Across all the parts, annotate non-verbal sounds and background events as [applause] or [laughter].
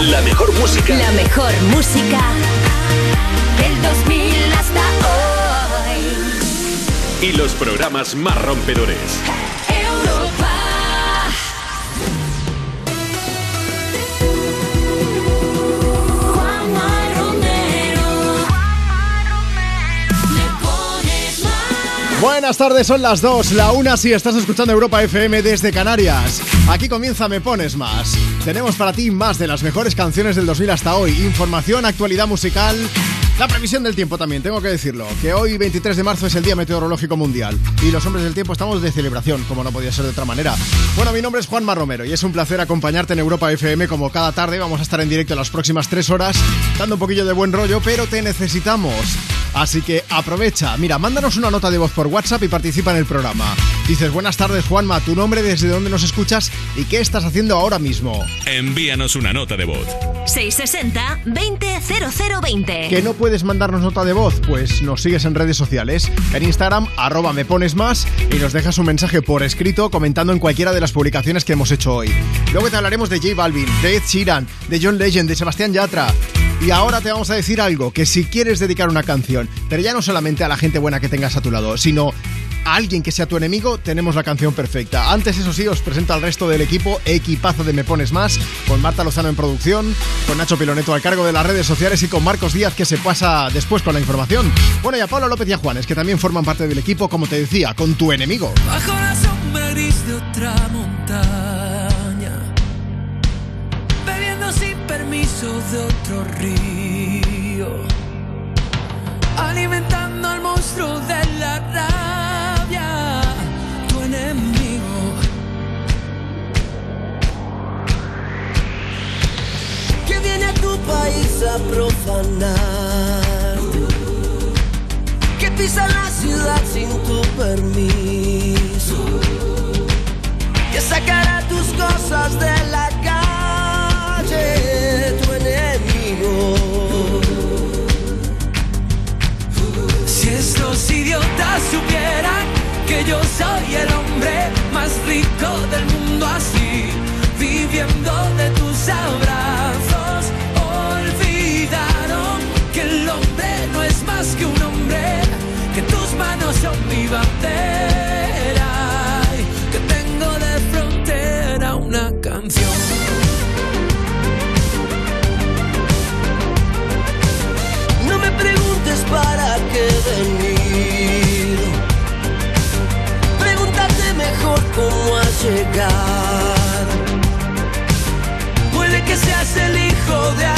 La mejor música. La mejor música del 2000 hasta hoy. Y los programas más rompedores. Europa. Juanma Romero. Le pones más. Buenas tardes, son las 2, la 1 si estás escuchando Europa FM desde Canarias. Aquí comienza Me Pones Más. Tenemos para ti más de las mejores canciones del 2000 hasta hoy. Información, actualidad musical. La previsión del tiempo también, tengo que decirlo, que hoy 23 de marzo es el Día Meteorológico Mundial y los hombres del tiempo estamos de celebración, como no podía ser de otra manera. Bueno, mi nombre es Juanma Romero y es un placer acompañarte en Europa FM como cada tarde. Vamos a estar en directo las próximas tres horas, dando un poquillo de buen rollo, pero te necesitamos. Así que aprovecha, mira, mándanos una nota de voz por WhatsApp y participa en el programa. Dices, buenas tardes Juanma, tu nombre, desde dónde nos escuchas y qué estás haciendo ahora mismo. Envíanos una nota de voz. 660 200020. ¿Que no puedes mandarnos nota de voz? Pues nos sigues en redes sociales. En Instagram, arroba me pones más y nos dejas un mensaje por escrito comentando en cualquiera de las publicaciones que hemos hecho hoy. Luego te hablaremos de J Balvin, de Ed Sheeran, de John Legend, de Sebastián Yatra. Y ahora te vamos a decir algo, que si quieres dedicar una canción, pero ya no solamente a la gente buena que tengas a tu lado, sino a alguien que sea tu enemigo, tenemos la canción perfecta. Antes, eso sí, os presento al resto del equipo, equipazo de Me Pones Más, con Marta Lozano en producción, con Nacho Piloneto al cargo de las redes sociales y con Marcos Díaz que se pasa después con la información. Bueno, y a Pablo López y a Juanes, que también forman parte del equipo, como te decía, con tu enemigo. Bajo de otra de otro río, alimentando al monstruo de la rabia, tu enemigo. que viene a tu país a profanar, que pisa la ciudad sin tu permiso, que sacará tus cosas de la Estos idiotas supieran que yo soy el hombre más rico del mundo así, viviendo de tus abrazos, olvidaron que el hombre no es más que un hombre, que tus manos son mi bandera, y que tengo de frontera una canción. No me preguntes para llegado. Puede que seas el hijo de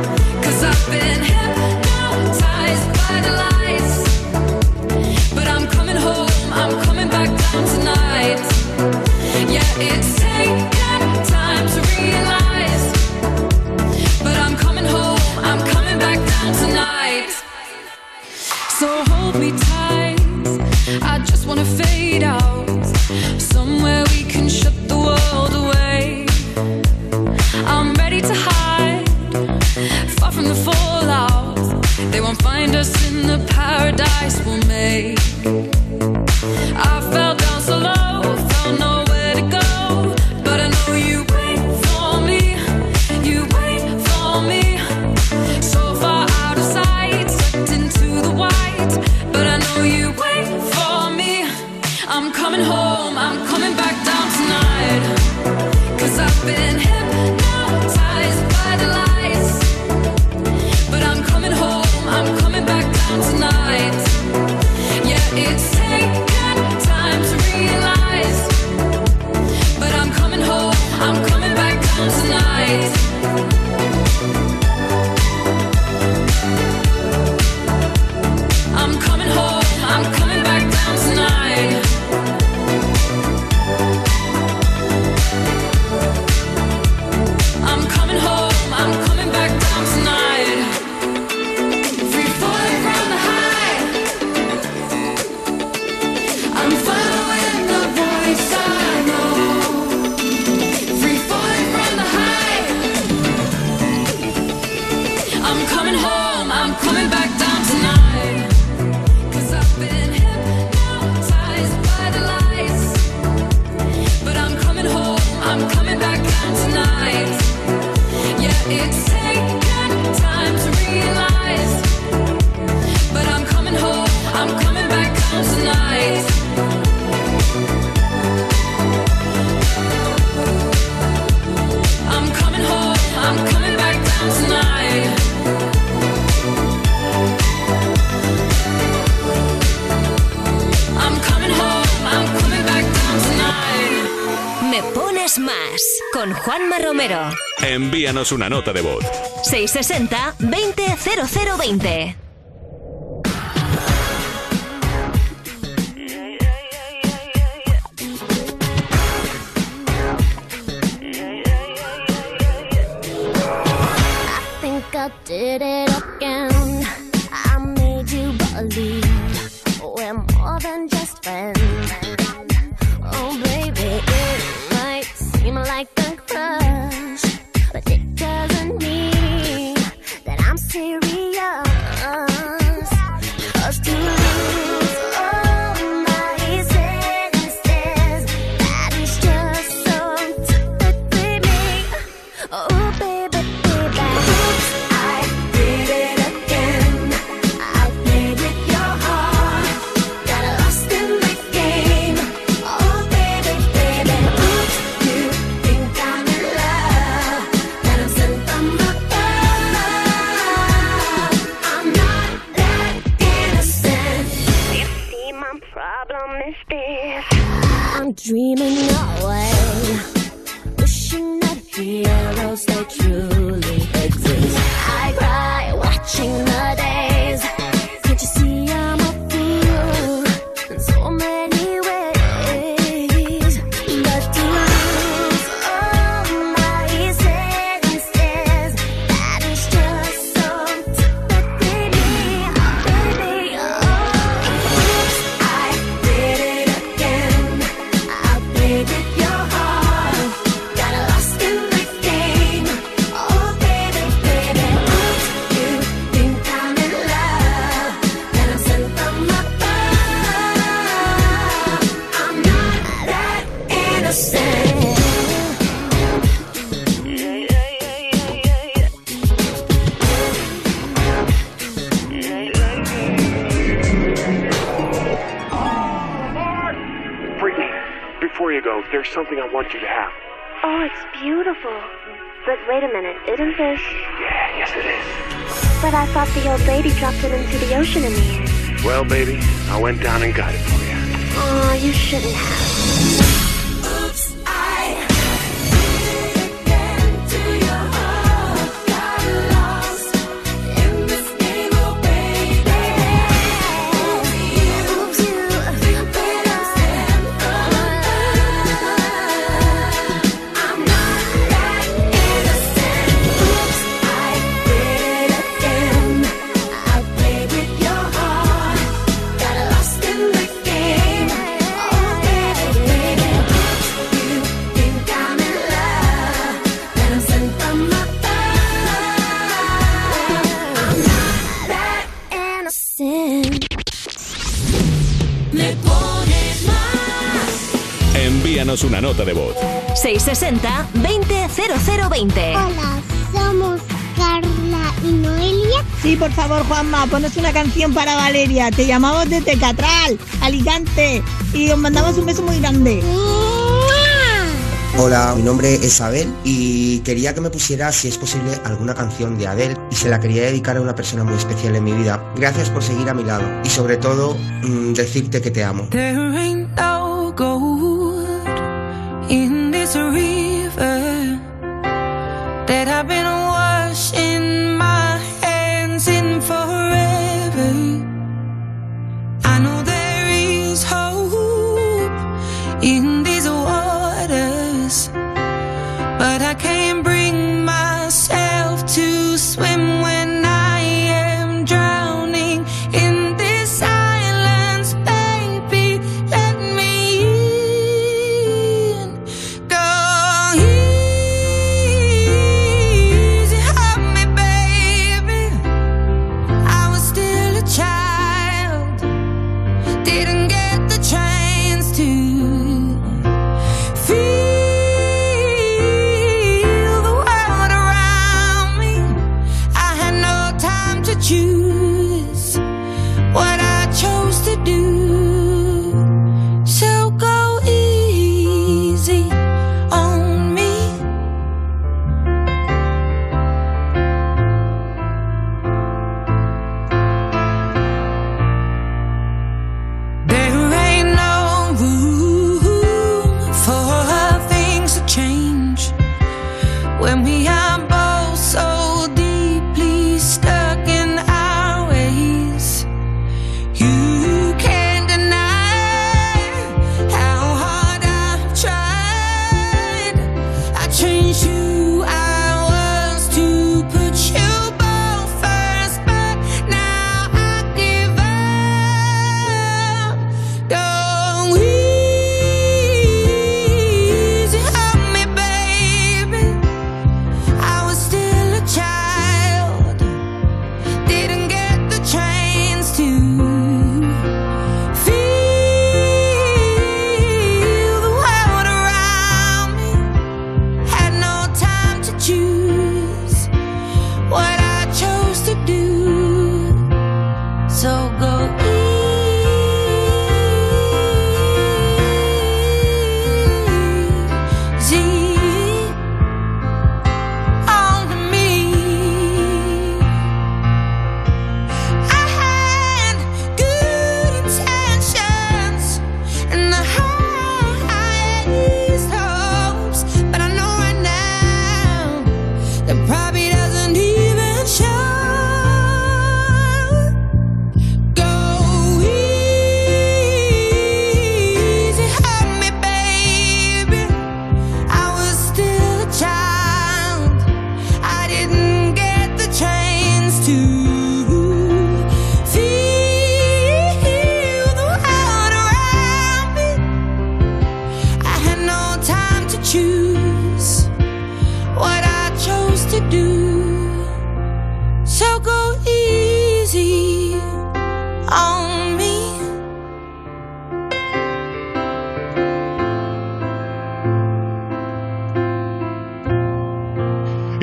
envíanos una nota de voz. 660 200020 went down and got it for you. Oh, you shouldn't have. envíanos una nota de voz. 660-200020. Hola, somos Carla y Noelia. Sí, por favor, Juanma, ponos una canción para Valeria. Te llamamos desde Catral, Alicante, y os mandamos un beso muy grande. Hola, mi nombre es Abel y quería que me pusiera, si es posible, alguna canción de Adele y se la quería dedicar a una persona muy especial en mi vida. Gracias por seguir a mi lado y sobre todo mm, decirte que te amo. in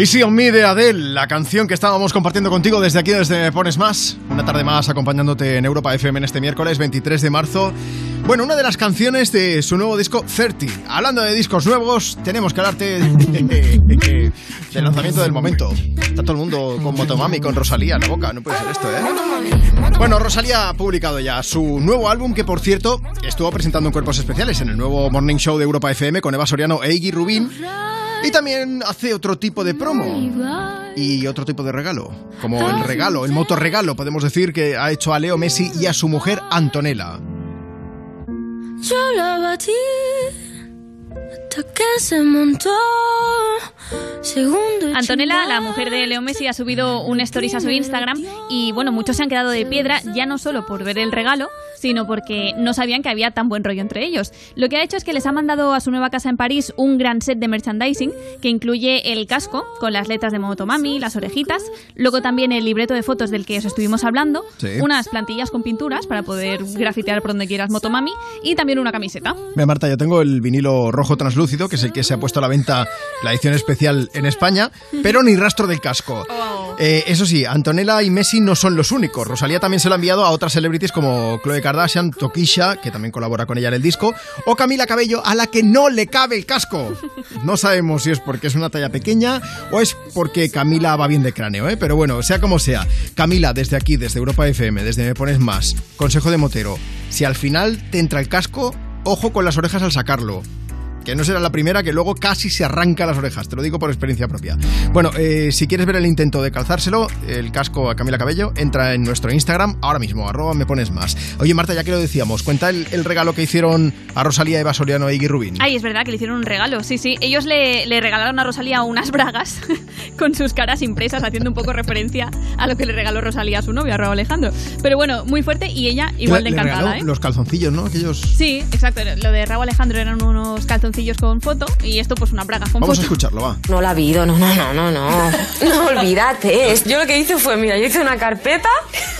Easy on Me de Adele, la canción que estábamos compartiendo contigo desde aquí, desde Me Pones Más. Una tarde más acompañándote en Europa FM en este miércoles 23 de marzo. Bueno, una de las canciones de su nuevo disco 30. Hablando de discos nuevos, tenemos que hablarte del lanzamiento del momento. Está todo el mundo con Motomami, con Rosalía en la boca. No puede ser esto, ¿eh? Bueno, Rosalía ha publicado ya su nuevo álbum, que por cierto estuvo presentando en cuerpos especiales en el nuevo Morning Show de Europa FM con Eva Soriano e Iggy Rubín. Y también hace otro tipo de promo y otro tipo de regalo. Como el regalo, el motorregalo, podemos decir que ha hecho a Leo Messi y a su mujer Antonella. Yo la batí hasta que se montó. Segundo. Antonella, la mujer de Leo Messi, ha subido un stories a su Instagram y bueno, muchos se han quedado de piedra ya no solo por ver el regalo, sino porque no sabían que había tan buen rollo entre ellos. Lo que ha hecho es que les ha mandado a su nueva casa en París un gran set de merchandising que incluye el casco con las letras de Motomami, las orejitas, luego también el libreto de fotos del que os estuvimos hablando, Sí. unas plantillas con pinturas para poder grafitear por donde quieras Motomami y también una camiseta. Mira, Marta, yo tengo el vinilo rojo translúcido, que es el que se ha puesto a la venta la edición especial en España, pero ni rastro del casco. Eh, eso sí, Antonella y Messi no son los únicos. Rosalía también se lo ha enviado a otras celebrities como Chloe Kardashian, Tokisha, que también colabora con ella en el disco, o Camila Cabello, a la que no le cabe el casco. No sabemos si es porque es una talla pequeña o es porque Camila va bien de cráneo, ¿eh? pero bueno, sea como sea. Camila, desde aquí, desde Europa FM, desde Me Pones Más, consejo de motero, si al final te entra el casco, ojo con las orejas al sacarlo. Que no será la primera que luego casi se arranca las orejas, te lo digo por experiencia propia. Bueno, eh, si quieres ver el intento de calzárselo, el casco a Camila Cabello, entra en nuestro Instagram ahora mismo, arroba me pones más. Oye Marta, ya que lo decíamos, cuenta el, el regalo que hicieron a Rosalía, Eva Soriano e Iggy Rubin. Ay, es verdad que le hicieron un regalo, sí, sí. Ellos le, le regalaron a Rosalía unas bragas [laughs] con sus caras impresas, haciendo un poco referencia a lo que le regaló Rosalía a su novio, a Raúl Alejandro. Pero bueno, muy fuerte y ella igual de Le encantada, regaló ¿eh? Los calzoncillos, ¿no? Aquellos... Sí, exacto. Lo de Raúl Alejandro eran unos calzoncillos con foto y esto pues una braga con Vamos a escucharlo, va. No la ha habido, no, no, no, no, no. No, olvídate. Yo lo que hice fue, mira, yo hice una carpeta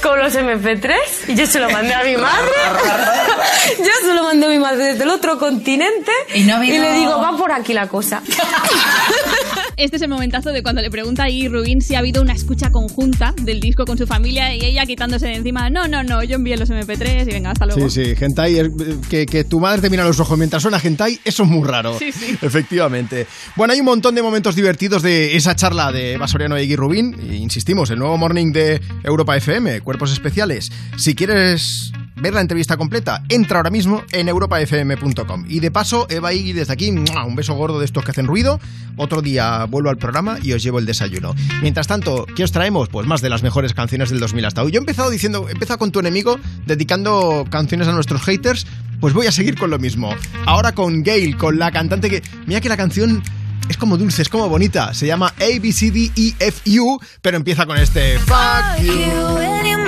con los MP3 y yo se lo mandé a mi madre. [laughs] Yo se lo mandé a mi madre desde el otro continente y, no le digo, va por aquí la cosa. [laughs] Este es el momentazo de cuando le pregunta a Iggy Rubin si ha habido una escucha conjunta del disco con su familia y ella quitándose de encima. No, no, no, yo envié los MP3 y venga, hasta luego. Sí, sí, Gentai, que, que tu madre te mira a los ojos mientras suena Gentai, eso es muy raro. Sí, sí. [laughs] Efectivamente. Bueno, hay un montón de momentos divertidos de esa charla de Eva Soriano y Rubin. E insistimos, el nuevo morning de Europa FM, Cuerpos Especiales. Si quieres ver la entrevista completa, entra ahora mismo en europafm.com. Y de paso, Eva y desde aquí, un beso gordo de estos que hacen ruido. Otro día vuelvo al programa y os llevo el desayuno. Mientras tanto, ¿qué os traemos? Pues más de las mejores canciones del 2000 hasta hoy. Yo he empezado diciendo, empieza con tu enemigo, dedicando canciones a nuestros haters. Pues voy a seguir con lo mismo. Ahora con Gail, con la cantante que. Mira que la canción es como dulce, es como bonita. Se llama A, B, C, D, E, F, U, pero empieza con este Fuck you.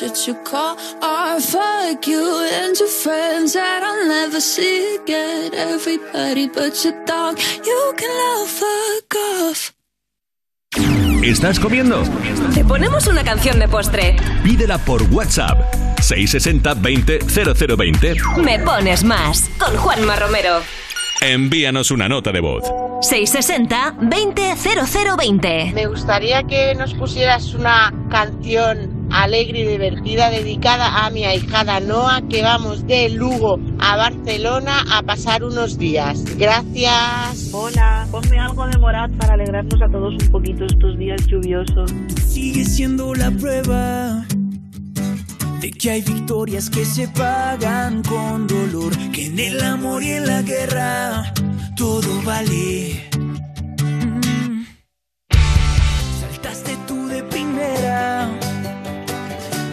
You call. Fuck you and your friends that I'll never see again. Everybody but your dog, you can love fuck off. ¿Estás comiendo? Te ponemos una canción de postre. Pídela por WhatsApp. 660 20 0020. Me pones más. Con Juanma Romero. Envíanos una nota de voz. 660 20 0020. Me gustaría que nos pusieras una canción alegre y divertida dedicada a mi ahijada Noa que vamos de Lugo a Barcelona a pasar unos días. Gracias. Hola, ponme algo de Morat para alegrarnos a todos un poquito estos días lluviosos. Sigue siendo la prueba de que hay victorias que se pagan con dolor, que en el amor y en la guerra todo vale. Saltaste tú de primera,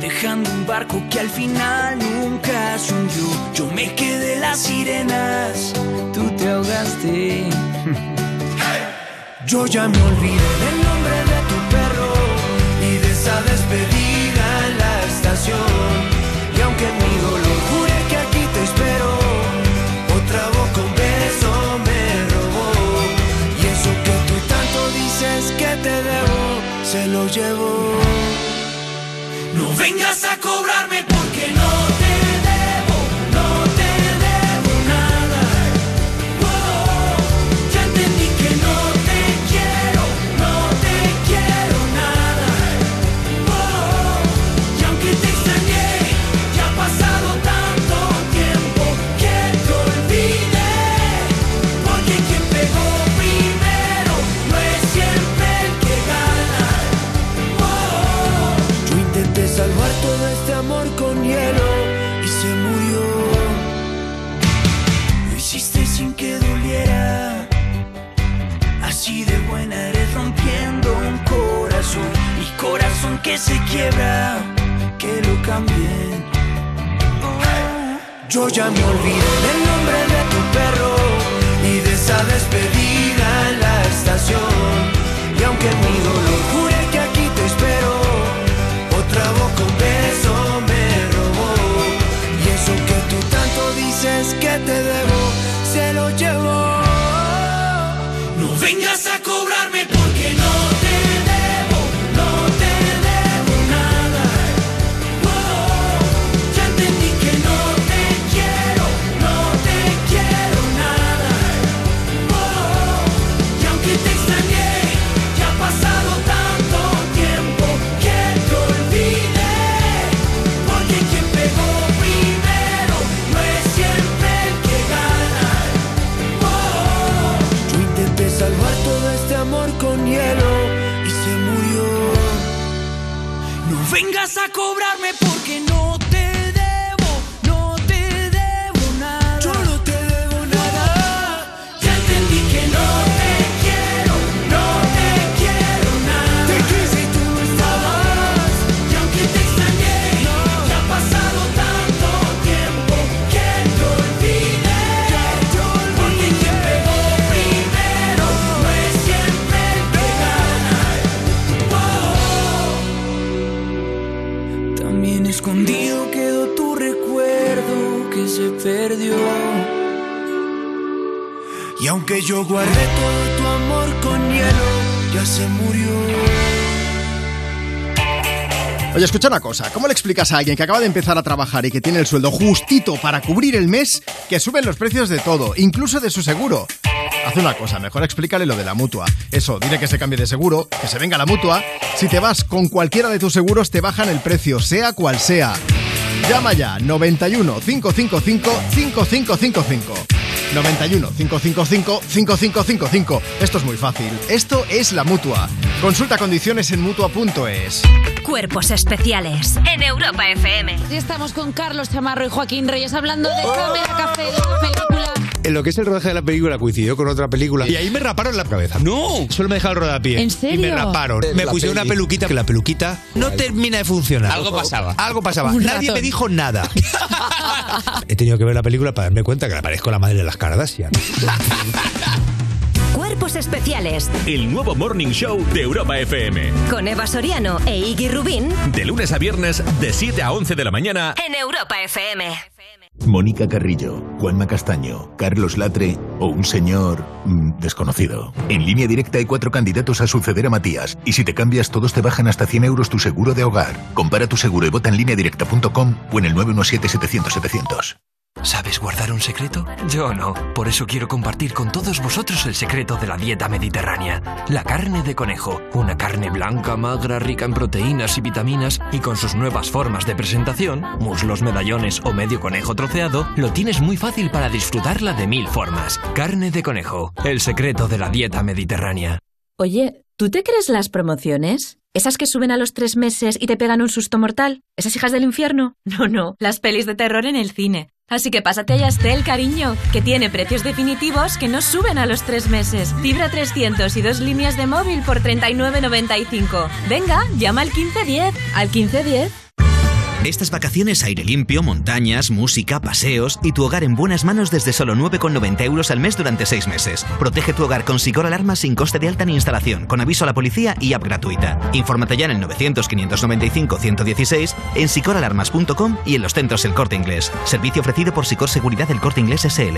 dejando un barco que al final nunca se hundió. Yo me quedé las sirenas, tú te ahogaste. Yo ya me olvidé del nombre de tu perro y de esa despedida Y aunque mi dolor jure que aquí te espero, otra boca un beso me robó. Y eso que tú tanto dices que te debo, se lo llevo. No vengas a cobrarme que se quiebra, que lo cambien. Yo ya me olvidé del nombre de tu perro y de esa despedida en la estación. Y aunque mi dolor jure que aquí te espero, otra boca un beso me robó. Y eso que tú tanto dices que te debo, se lo llevo. No vengas a aunque yo guardé todo tu amor con hielo, ya se murió. Oye, escucha una cosa. ¿Cómo le explicas a alguien que acaba de empezar a trabajar y que tiene el sueldo justito para cubrir el mes que suben los precios de todo, incluso de su seguro? Haz una cosa, mejor explícale lo de la mutua. Eso, dile que se cambie de seguro, que se venga la mutua. Si te vas con cualquiera de tus seguros, te bajan el precio, sea cual sea. Llama ya 91 555 5555. 91 555 5555. Esto es muy fácil. Esto es la mutua. Consulta condiciones en mutua.es. Cuerpos especiales en Europa FM. Y estamos con Carlos Chamarro y Joaquín Reyes hablando de Cámara Café, de la película. En lo que es el rodaje de la película coincidió con otra película y ahí me raparon la cabeza. ¡No! Solo me dejaron el rodapié. ¿En serio? Y me raparon. Es Me la pusieron peli. una peluquita que la peluquita no termina de funcionar. Algo pasaba. Algo pasaba. Un Nadie ratón. me dijo nada. [laughs] He tenido que ver la película para darme cuenta que le parezco la madre de las Kardashian. Cuerpos Especiales. El nuevo Morning Show de Europa FM. Con Eva Soriano e Iggy Rubín De lunes a viernes, de 7 a 11 de la mañana. en Europa FM. Mónica Carrillo, Juanma Castaño, Carlos Latre o un señor mm, desconocido. En línea directa hay cuatro candidatos a suceder a Matías y si te cambias todos te bajan hasta 100 euros tu seguro de hogar. Compara tu seguro y vota en línea directa.com o en el 917-700-700. ¿Sabes guardar un secreto? Yo no. Por eso quiero compartir con todos vosotros el secreto de la dieta mediterránea. La carne de conejo. Una carne blanca, magra, rica en proteínas y vitaminas y con sus nuevas formas de presentación, muslos, medallones o medio conejo troceado, lo tienes muy fácil para disfrutarla de mil formas. Carne de conejo. El secreto de la dieta mediterránea. Oye, ¿tú te crees las promociones? ¿Esas que suben a los tres meses y te pegan un susto mortal? ¿Esas hijas del infierno? [laughs] No, no, las pelis de terror en el cine. Así que pásate a Yastel, cariño, que tiene precios definitivos que no suben a los tres meses. Fibra 300 y dos líneas de móvil por 39.95. Venga, llama al 1510. ¿Al 1510? Estas vacaciones aire limpio, montañas, música, paseos y tu hogar en buenas manos desde solo 9,90 euros al mes durante 6 meses. Protege tu hogar con Sicor Alarma sin coste de alta ni instalación, con aviso a la policía y app gratuita. Infórmate ya en el 900-595-116, en sicoralarmas.com y en los centros El Corte Inglés. Servicio ofrecido por Sicor Seguridad del Corte Inglés SL.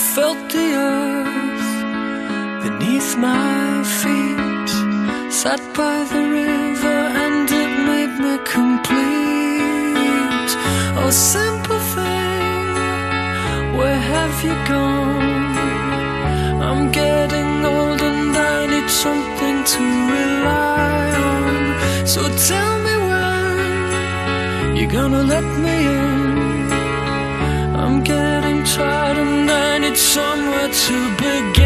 Felt the earth beneath my feet. Sat by the river and it made me complete. Oh, simple thing, where have you gone? I'm getting old and I need something to rely on. So tell me when you're gonna let me in. Somewhere to begin.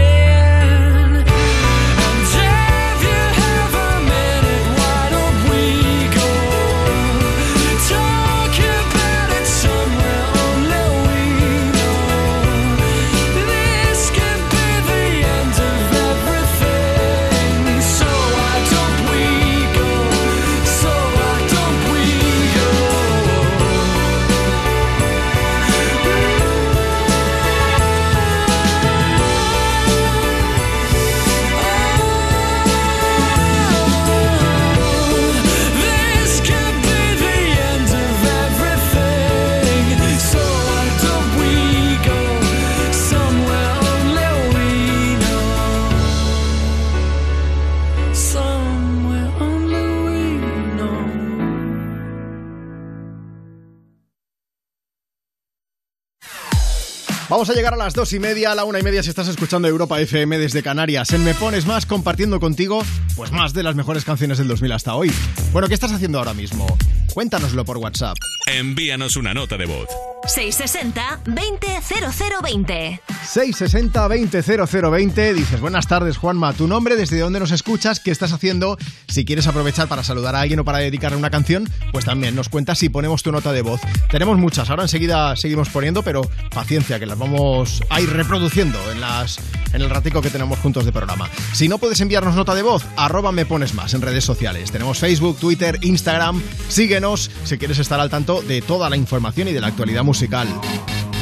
Vamos a llegar a las dos y media, a la una y media si estás escuchando Europa FM desde Canarias. En Me Pones Más, compartiendo contigo, pues más de las mejores canciones del 2000 hasta hoy. Bueno, ¿qué estás haciendo ahora mismo? Cuéntanoslo por WhatsApp. Envíanos una nota de voz. 660-200020. 660-200020. Dices, buenas tardes, Juanma. Tu nombre, desde dónde nos escuchas, qué estás haciendo. Si quieres aprovechar para saludar a alguien o para dedicarle una canción, pues también nos cuentas y ponemos tu nota de voz. Tenemos muchas, ahora enseguida seguimos poniendo, pero paciencia, que las vamos a ir reproduciendo en, las, en el ratico que tenemos juntos de programa. Si no puedes enviarnos nota de voz, arroba me pones más en redes sociales. Tenemos Facebook, Twitter, Instagram. Síguenos si quieres estar al tanto de toda la información y de la actualidad musical.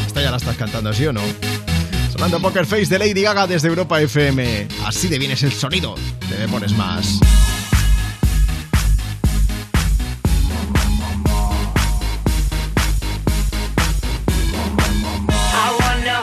Esta ya la estás cantando, ¿sí o no? Sonando Poker Face de Lady Gaga desde Europa FM. Así de bien es el sonido. Te me pones más. I wanna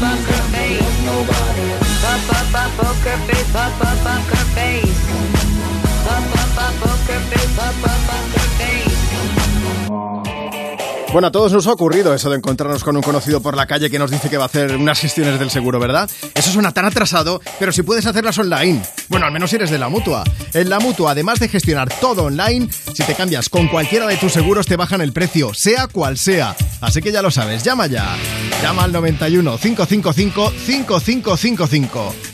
bunker face. Poker face, bunker face. Bunker face, bunker face. Bueno, a todos nos ha ocurrido eso de encontrarnos con un conocido por la calle que nos dice que va a hacer unas gestiones del seguro, ¿verdad? Eso suena tan atrasado, pero si puedes hacerlas online. Bueno, al menos si eres de la mutua. En la mutua, además de gestionar todo online, si te cambias con cualquiera de tus seguros, te bajan el precio, sea cual sea. Así que ya lo sabes, llama ya. Llama al 91 555 5555.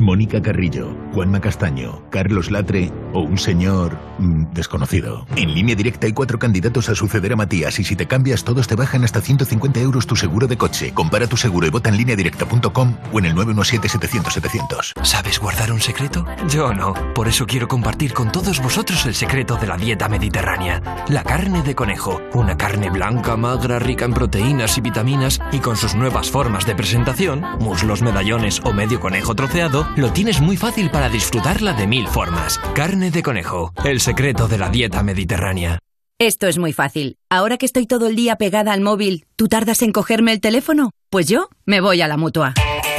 Mónica Carrillo, Juanma Castaño, Carlos Latre o un señor mm, desconocido. En línea directa hay cuatro candidatos a suceder a Matías y si te cambias todos te bajan hasta 150 euros tu seguro de coche. Compara tu seguro y vota en línea directa.com o en el 917-700-700. ¿Sabes guardar un secreto? Yo no. Por eso quiero compartir con todos vosotros el secreto de la dieta mediterránea. La carne de conejo. Una carne blanca, magra, rica en proteínas y vitaminas y con sus nuevas formas de presentación, muslos, medallones o medio conejo troceado, lo tienes muy fácil para disfrutarla de mil formas. Carne de conejo. El secreto de la dieta mediterránea. Esto es muy fácil. Ahora que estoy todo el día pegada al móvil, ¿tú tardas en cogerme el teléfono? Pues yo me voy a la mutua.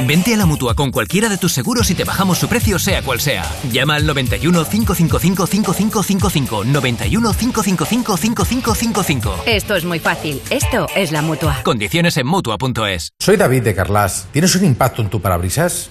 Vente a la mutua con cualquiera de tus seguros y te bajamos su precio, sea cual sea. Llama al 91 555 5555. 91 555 5555. Esto es muy fácil. Esto es la mutua. Condiciones en mutua.es. Soy David de Carlas. ¿Tienes un impacto en tu parabrisas?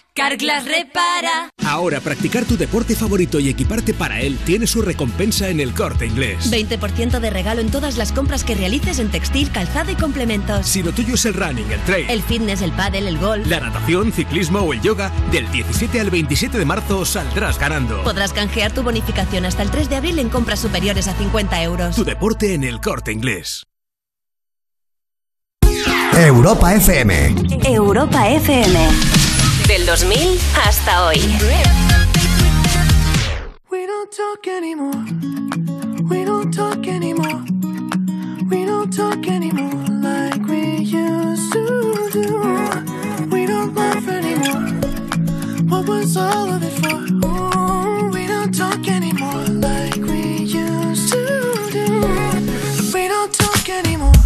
Carglass repara. Ahora practicar tu deporte favorito y equiparte para él tiene su recompensa en el corte inglés. 20% de regalo en todas las compras que realices en textil, calzado y complementos. Si lo tuyo es el running, el trail, El fitness, el pádel, el golf. la natación, ciclismo o el yoga, del 17 al 27 de marzo saldrás ganando. Podrás canjear tu bonificación hasta el 3 de abril en compras superiores a 50 euros. Tu deporte en el corte inglés. Europa FM. Europa FM. Del 2000 hasta hoy. We don't talk anymore. We don't talk anymore. We don't talk anymore like we used to do. We don't laugh anymore. What was all of it for? Ooh, we don't talk anymore like we used to do. We don't talk anymore.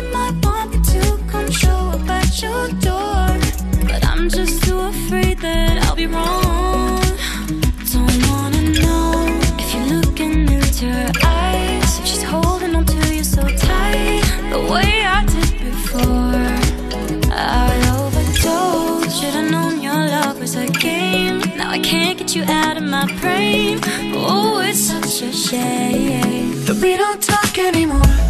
You might want me to control up at your door. But I'm just too afraid that I'll be wrong. Don't wanna know if you look in into her eyes. She's holding on to you so tight. The way I did before. I over the told. Should've known your love as a game. Now I can't get you out of my brain. Oh, it's such a shame we don't talk anymore.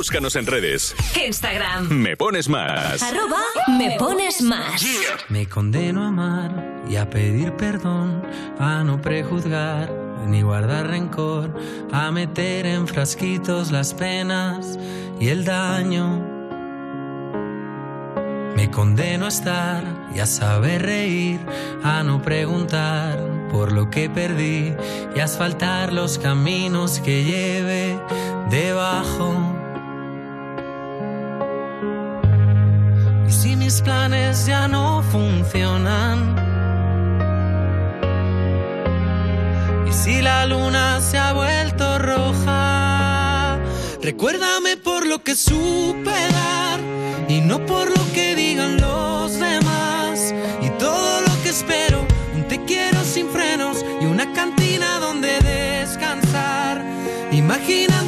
Búscanos en redes. Instagram. Me pones más. Arroba me pones más. Me condeno a amar y a pedir perdón, a no prejuzgar ni guardar rencor, a meter en frasquitos las penas y el daño. Me condeno a estar y a saber reír, a no preguntar por lo que perdí y a asfaltar los caminos que lleve debajo. Si mis planes ya no funcionan, y si la luna se ha vuelto roja, recuérdame por lo que supe dar y no por lo que digan los demás. Y todo lo que espero, un te quiero sin frenos y una cantina donde descansar, imaginando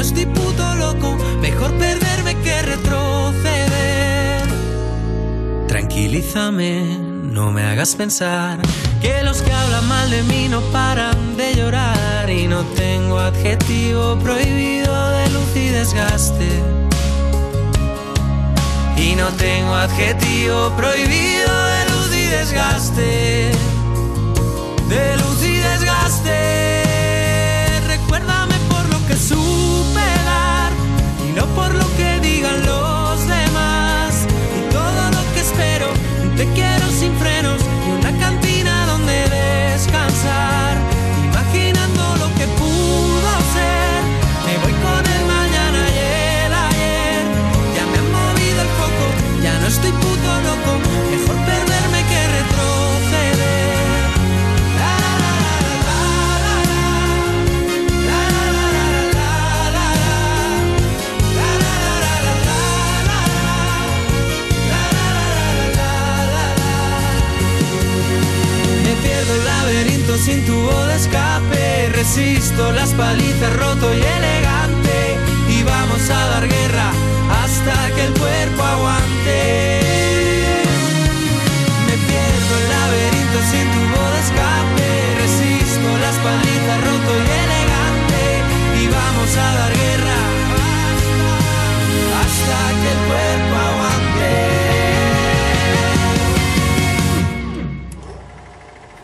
no estoy puto loco. Mejor perderme que retroceder. Tranquilízame, no me hagas pensar que los que hablan mal de mí no paran de llorar. Y no tengo adjetivo prohibido de luz y desgaste. Y no tengo adjetivo prohibido de luz y desgaste. De luz no por lo que digan los demás. Y todo lo que espero, te quiero sin frenos pierdo el laberinto sin tubo de escape. Resisto las palizas roto y elegante. Y vamos a dar guerra hasta que el cuerpo aguante.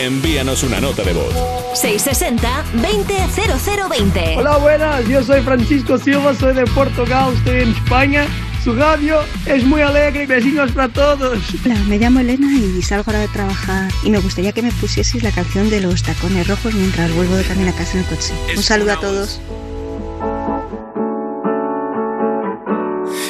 Envíanos una nota de voz. 660-200020. Hola, buenas. Yo soy Francisco Silva, soy de Portugal, estoy en España. Su radio es muy alegre. Besitos para todos. Hola, me llamo Elena y salgo ahora de trabajar. Y me gustaría que me pusieseis la canción de los tacones rojos mientras vuelvo de camino a casa en el coche. Un saludo a todos.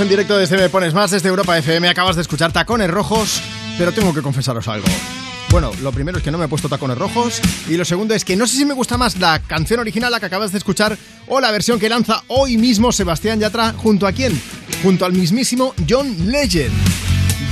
En directo desde Me Pones Más, desde Europa FM. Acabas de escuchar Tacones Rojos, pero tengo que confesaros algo. Bueno, lo primero es que no me he puesto tacones rojos y lo segundo es que no sé si me gusta más la canción original, la que acabas de escuchar, o la versión que lanza hoy mismo Sebastián Yatra junto a quién? Junto al mismísimo John Legend.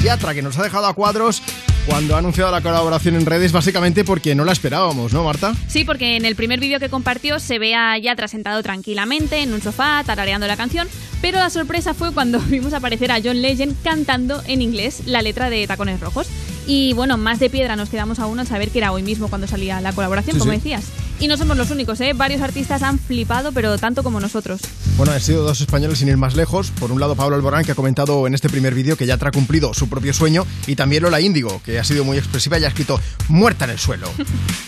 Yatra que nos ha dejado a cuadros cuando ha anunciado la colaboración en redes, básicamente porque no la esperábamos, ¿no, Marta? Sí, porque en el primer vídeo que compartió se ve a Yatra sentado tranquilamente en un sofá, tarareando la canción, pero la sorpresa fue cuando [laughs] vimos aparecer a John Legend cantando en inglés la letra de Tacones Rojos. Y bueno, más de piedra nos quedamos aún al saber que era hoy mismo cuando salía la colaboración, Sí, como sí. decías. Y no somos los únicos, ¿eh? Varios artistas han flipado, pero tanto como nosotros. Bueno, han sido dos españoles sin ir más lejos. Por un lado, Pablo Alborán, que ha comentado en este primer vídeo que ya ha cumplido su propio sueño, y también Lola Índigo, que ha sido muy expresiva y ha escrito muerta en el suelo. [laughs]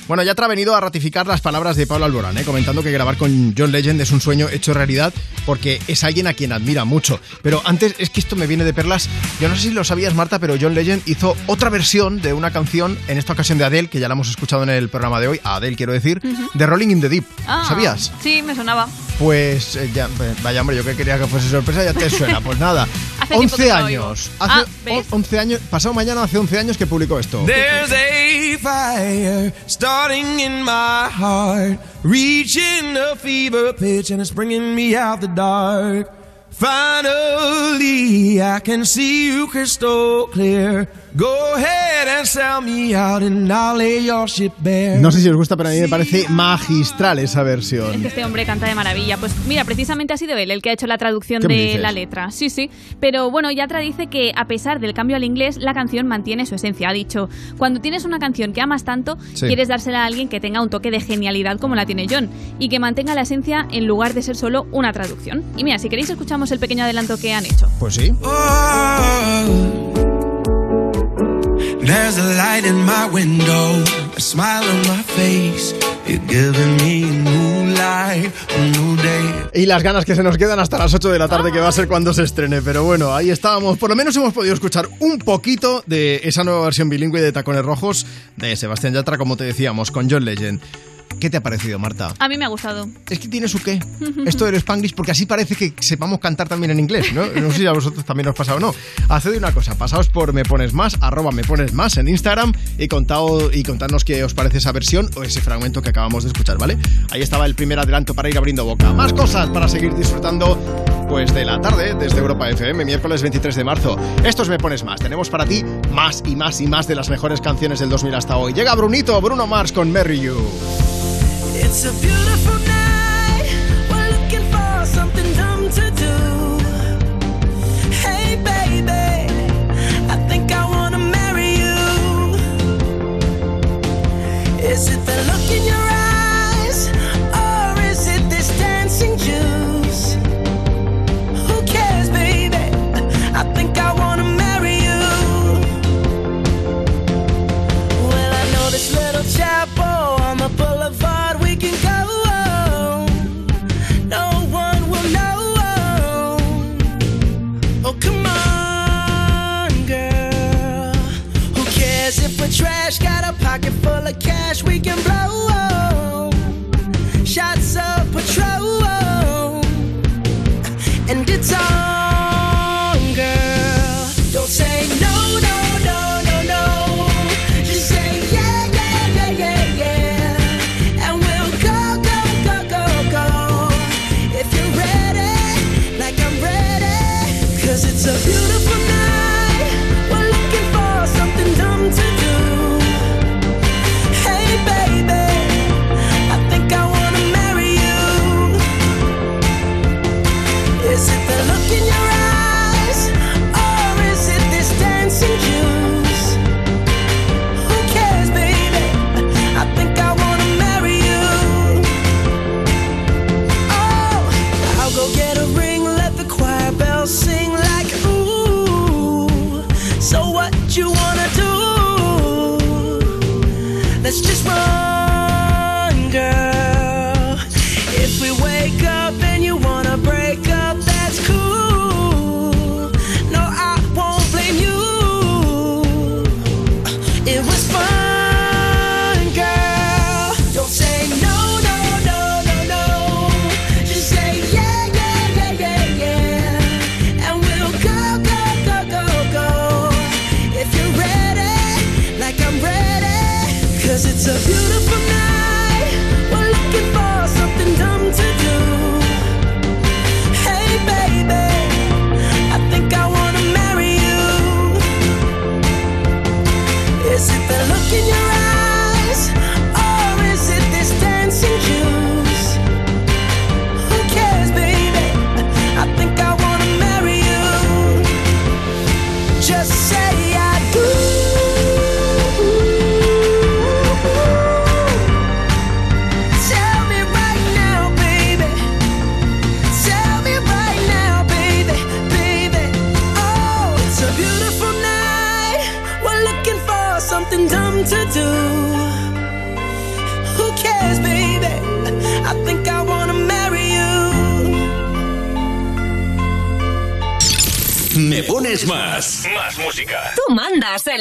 Bueno, Yatra ha venido a ratificar las palabras de Pablo Alborán, ¿eh? comentando que grabar con John Legend es un sueño hecho realidad porque es alguien a quien admira mucho. Pero antes, es que esto me viene de perlas. Yo no sé si lo sabías, Marta, pero John Legend hizo otra versión de una canción, en esta ocasión de Adele, que ya la hemos escuchado en el programa de hoy, a Adele quiero decir, de Rolling in the Deep. Ah, ¿Sabías? Sí, me sonaba. Pues eh, ya, vaya hombre, yo que quería que fuese sorpresa, ya te [laughs] suena. Pues nada, Hace tiempo que 11 no lo oigo. años. Ah, Hace ¿ves? o- 11 años, pasado mañana hace 11 años que publicó esto. There's a fire starting in my heart, reaching a fever pitch, and it's bringing me out the dark. Finally, I can see you crystal clear. Go ahead and sell me out, and I'll lay your ship bare. No sé si os gusta, pero a mí me parece magistral esa Es versión. que este hombre canta de maravilla. Pues mira, precisamente ha sido él el que ha hecho la traducción ¿Qué me de la letra. Sí, sí. Pero bueno, Yatra dice que a pesar del cambio al inglés, la canción mantiene su esencia. Ha dicho, cuando tienes una canción que amas tanto, Sí. quieres dársela a alguien que tenga un toque de genialidad como la tiene John y que mantenga la esencia en lugar de ser solo una traducción. Y mira, si queréis escuchamos el pequeño adelanto que han hecho. Pues sí. Oh, there's a light in my window, a smile on my face. You're giving me a new life, a new day. Y las ganas que se nos quedan hasta las 8 de la tarde, que va a ser cuando se estrene. Pero bueno, ahí estábamos. Por lo menos hemos podido escuchar un poquito de esa nueva versión bilingüe de Tacones Rojos de Sebastián Yatra, como te decíamos, con John Legend. ¿Qué te ha parecido, Marta? A mí me ha gustado. Es que tiene su qué. [laughs] Esto del Spanglish, porque así parece que sepamos cantar también en inglés, ¿no? No sé si a vosotros también os pasa o no. Haced una cosa, pasaos por Me Pones Más, arroba Me Pones Más en Instagram y, contao, y contadnos qué os parece esa versión o ese fragmento que acabamos de escuchar, ¿vale? Ahí estaba el primer adelanto para ir abriendo boca. Más cosas para seguir disfrutando, pues, de la tarde desde Europa FM, miércoles 23 de marzo. Esto es Me Pones Más. Tenemos para ti más y más y más de las mejores canciones del 2000 hasta hoy. Llega Brunito, Bruno Mars con Marry You. It's a beautiful night. We're looking for something dumb to do. Hey, baby, I think I wanna marry you. Is it the look in your eyes, or is it this dancing juice? Who cares, baby? I think I wanna marry you. Well, I know this little chapel on the boulevard trash? Got a pocket full of cash we can blow.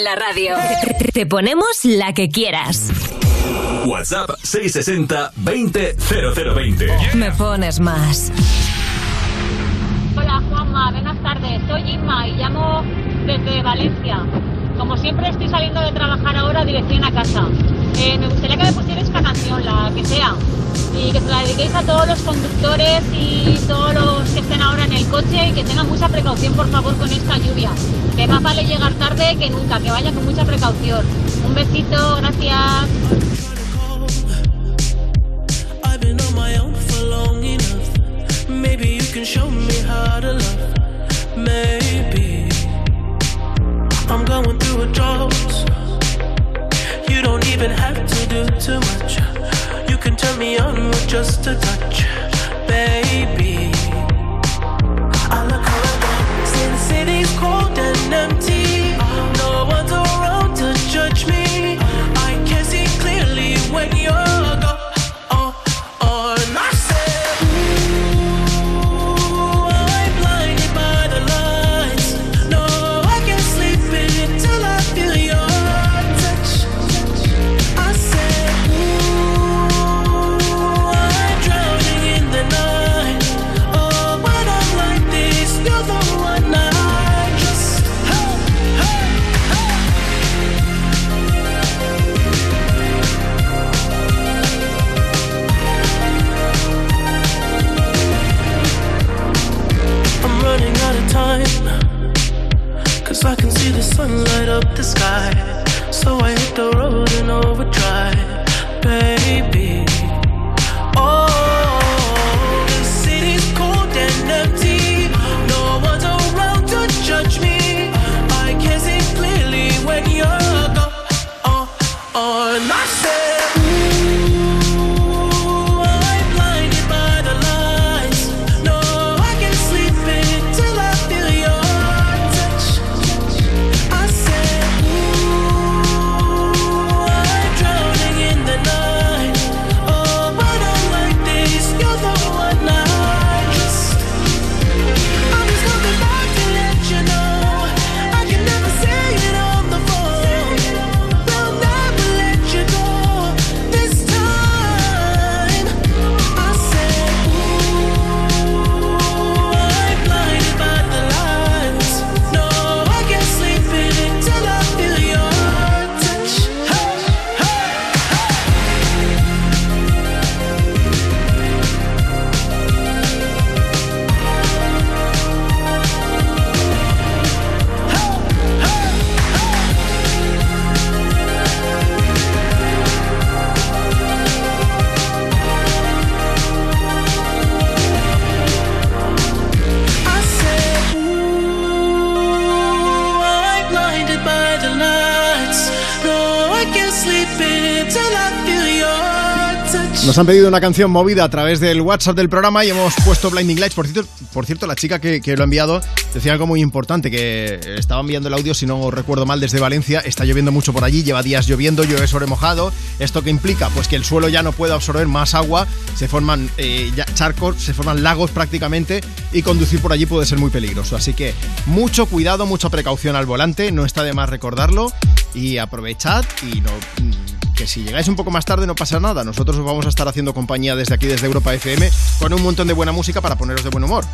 La radio. Te ponemos la que quieras. WhatsApp 660 20 0020. Me pones más. Que tengan mucha precaución por favor con esta lluvia. Que más vale llegar tarde que nunca, que vaya con mucha precaución. Un besito, gracias. You don't even have to do too much. You can turn me on with just a touch, Han pedido una canción movida a través del WhatsApp del programa y hemos puesto Blinding Lights. Por cierto, por cierto la chica que, lo ha enviado decía algo muy importante, que estaba enviando el audio, si no recuerdo mal, desde Valencia. Está lloviendo mucho por allí, lleva días lloviendo, llueve sobre mojado. ¿Esto qué implica? Pues que el suelo ya no puede absorber más agua, se forman eh, charcos, se forman lagos prácticamente y conducir por allí puede ser muy peligroso. Así que mucho cuidado, mucha precaución al volante, no está de más recordarlo y aprovechad y no que si llegáis un poco más tarde no pasa nada. Nosotros os vamos a estar haciendo compañía desde aquí, desde Europa FM, con un montón de buena música para poneros de buen humor.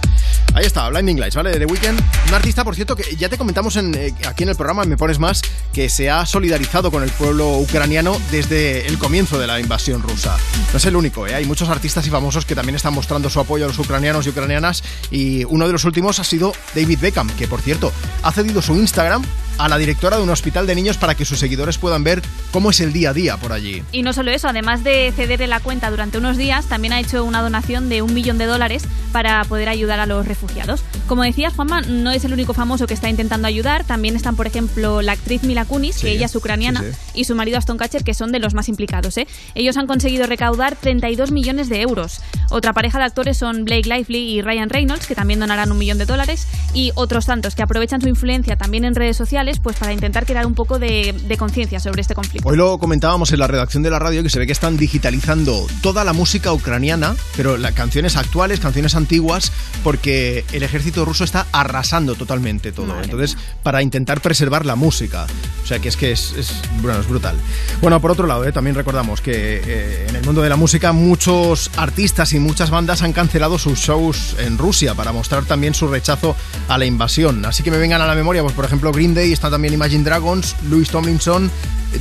Ahí está, Blinding Lights, ¿vale? De The Weeknd. Un artista, por cierto, que ya te comentamos en, eh, aquí en el programa, Me Pones Más, que se ha solidarizado con el pueblo ucraniano desde el comienzo de la invasión rusa. No es el único, ¿eh? Hay muchos artistas y famosos que también están mostrando su apoyo a los ucranianos y ucranianas. Y uno de los últimos ha sido David Beckham, que por cierto ha cedido su Instagram a la directora de un hospital de niños para que sus seguidores puedan ver cómo es el día a día por allí. Y no solo eso, además de cederle la cuenta durante unos días, también ha hecho una donación de un millón de dólares para poder ayudar a los refugiados. Como decías, Juanma, no es el único famoso que está intentando ayudar. También están, por ejemplo, la actriz Mila Kunis, que ella es ucraniana, sí, sí. y su marido Aston Catcher, que son de los más implicados. ¿eh? Ellos han conseguido recaudar 32 millones de euros. Otra pareja de actores son Blake Lively y Ryan Reynolds, que también donarán un millón de dólares, y otros tantos que aprovechan su influencia también en redes sociales pues para intentar crear un poco de, de conciencia sobre este conflicto. Hoy lo comentábamos en la redacción de la radio que se ve que están digitalizando toda la música ucraniana, pero las canciones actuales, canciones antiguas, porque el ejército ruso está arrasando totalmente todo. Entonces, para intentar preservar la música. O sea que es que es, es- bueno, es brutal. Bueno, por otro lado, eh, también recordamos que eh, en el mundo de la música muchos artistas y muchas bandas han cancelado sus shows en Rusia para mostrar también su rechazo a la invasión. Así que me vengan a la memoria, pues por ejemplo Green Day, está también Imagine Dragons, Louis Tomlinson,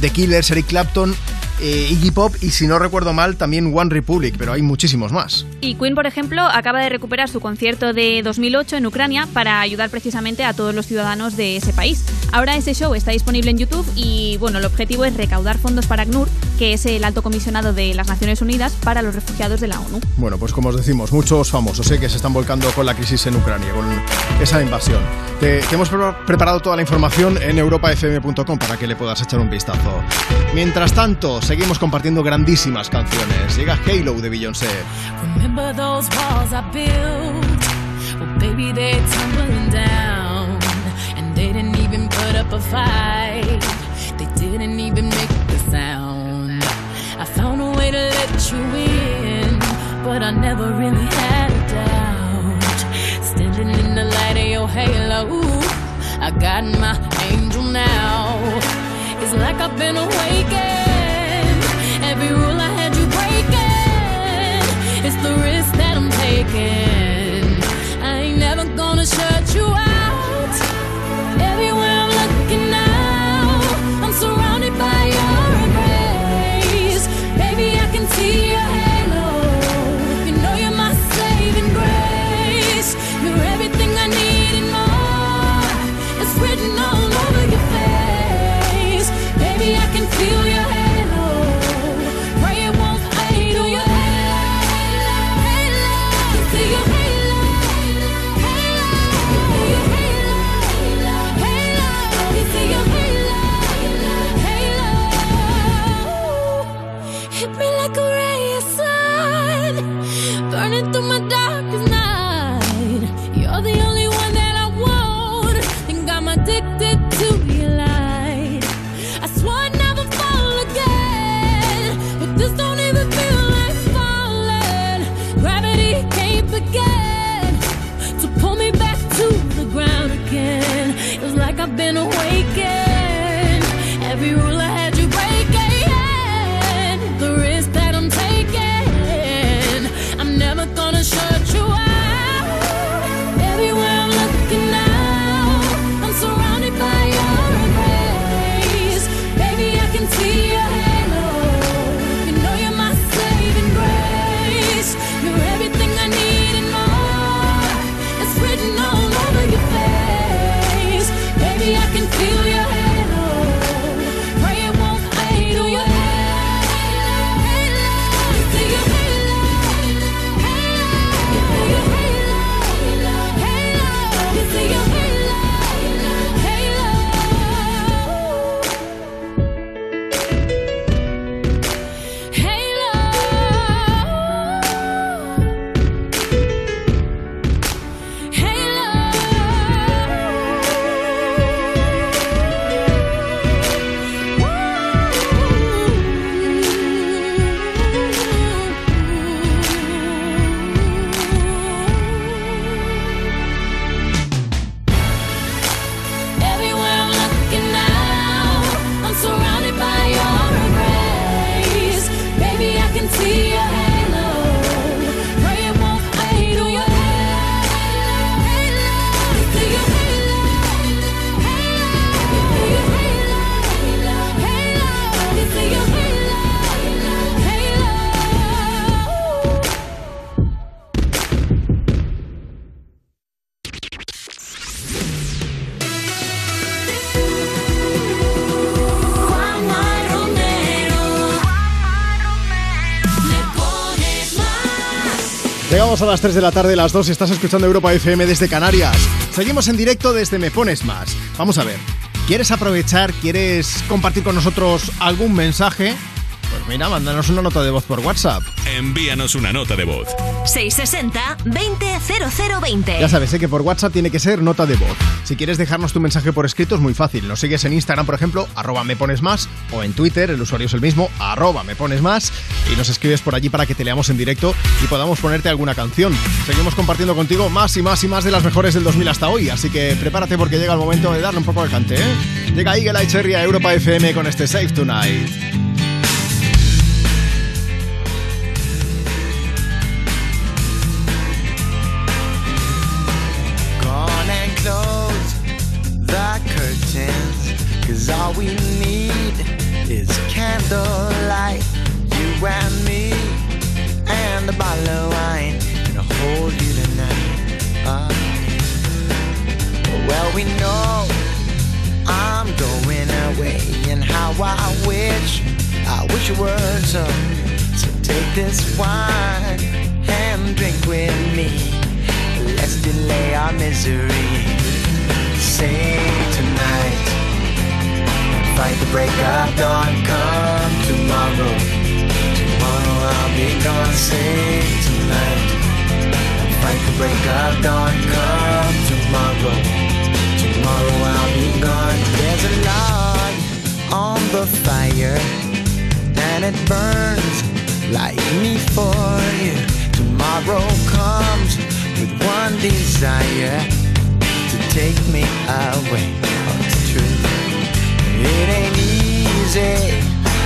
The Killers, Eric Clapton, eh, Iggy Pop y si no recuerdo mal también One Republic, pero hay muchísimos más. Y Queen, por ejemplo, acaba de recuperar su concierto de 2008 en Ucrania para ayudar precisamente a todos los ciudadanos de ese país. Ahora ese show está disponible en YouTube y bueno, el objetivo es recaudar fondos para ACNUR, que es el alto comisionado de las Naciones Unidas para los refugiados de la ONU. Bueno, pues como os decimos, muchos famosos eh, que se están volcando con la crisis en Ucrania, con esa invasión. Te, te hemos pre- preparado toda la información en europafm.com para que le puedas echar un vistazo. Mientras tanto, seguimos compartiendo grandísimas canciones. Llega Halo de Beyoncé. Remember those walls I built? Well, baby, they're tumbling down. And they didn't even put up a fight. They didn't even make the sound. I found a way to let you in, but I never really had a doubt. Standing in the light of your halo, I got my angel now. It's like I've been awakened. Every rule I had you breaking. It's the risk that I'm taking. I ain't never gonna shut you out. Las 3 de la tarde, las 2 y estás escuchando Europa FM desde Canarias. Seguimos en directo desde Me Pones Más. Vamos a ver, ¿quieres aprovechar, quieres compartir con nosotros algún mensaje? Mira, mándanos una nota de voz por WhatsApp. Envíanos una nota de voz. 660-200020. Ya sabes, sé que por WhatsApp tiene que ser nota de voz. Si quieres dejarnos tu mensaje por escrito es muy fácil. Nos sigues en Instagram, por ejemplo, arroba me pones más, o en Twitter, el usuario es el mismo, arroba me pones más, y nos escribes por allí para que te leamos en directo y podamos ponerte alguna canción. Seguimos compartiendo contigo más y más y más de las mejores del 2000 hasta hoy, así que prepárate porque llega el momento de darle un poco de cante, ¿eh? Llega Eagle Cherry a Europa FM con este Save Tonight. We need is candlelight, you and me, and a bottle of wine, and I'll hold you tonight. Uh, well, we know I'm going away, and how I wish, I wish you were so. So take this wine and drink with me. Let's delay our misery. Say fight the break of dawn. Come tomorrow, tomorrow I'll be gone. Sing tonight. Fight the break of dawn. Come tomorrow, tomorrow I'll be gone. There's a log on the fire, and it burns like me for you. Tomorrow comes with one desire to take me away. It ain't easy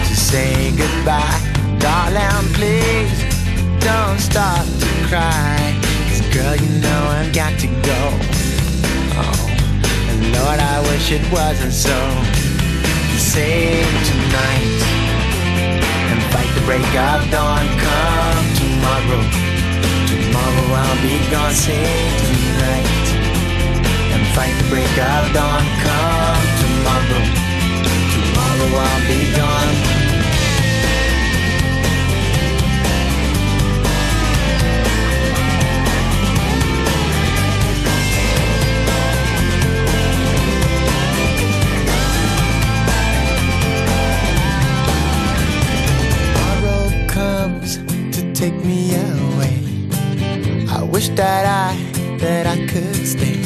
to say goodbye. Darling, please don't stop to cry. Cause girl, you know I've got to go. Oh, and Lord, I wish it wasn't so. Save tonight and fight the break of dawn. Come tomorrow. Tomorrow I'll be gone. Save tonight and fight the break of dawn. Come tomorrow tomorrow I'll be gone. Comes to take me away. I wish that I, that I could stay.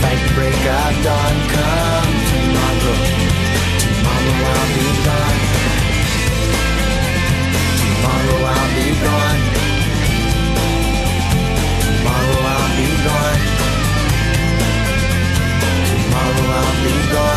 fight the break of dawn. Come tomorrow, tomorrow I'll be gone. Tomorrow I'll be gone. Tomorrow I'll be gone. Tomorrow I'll be gone.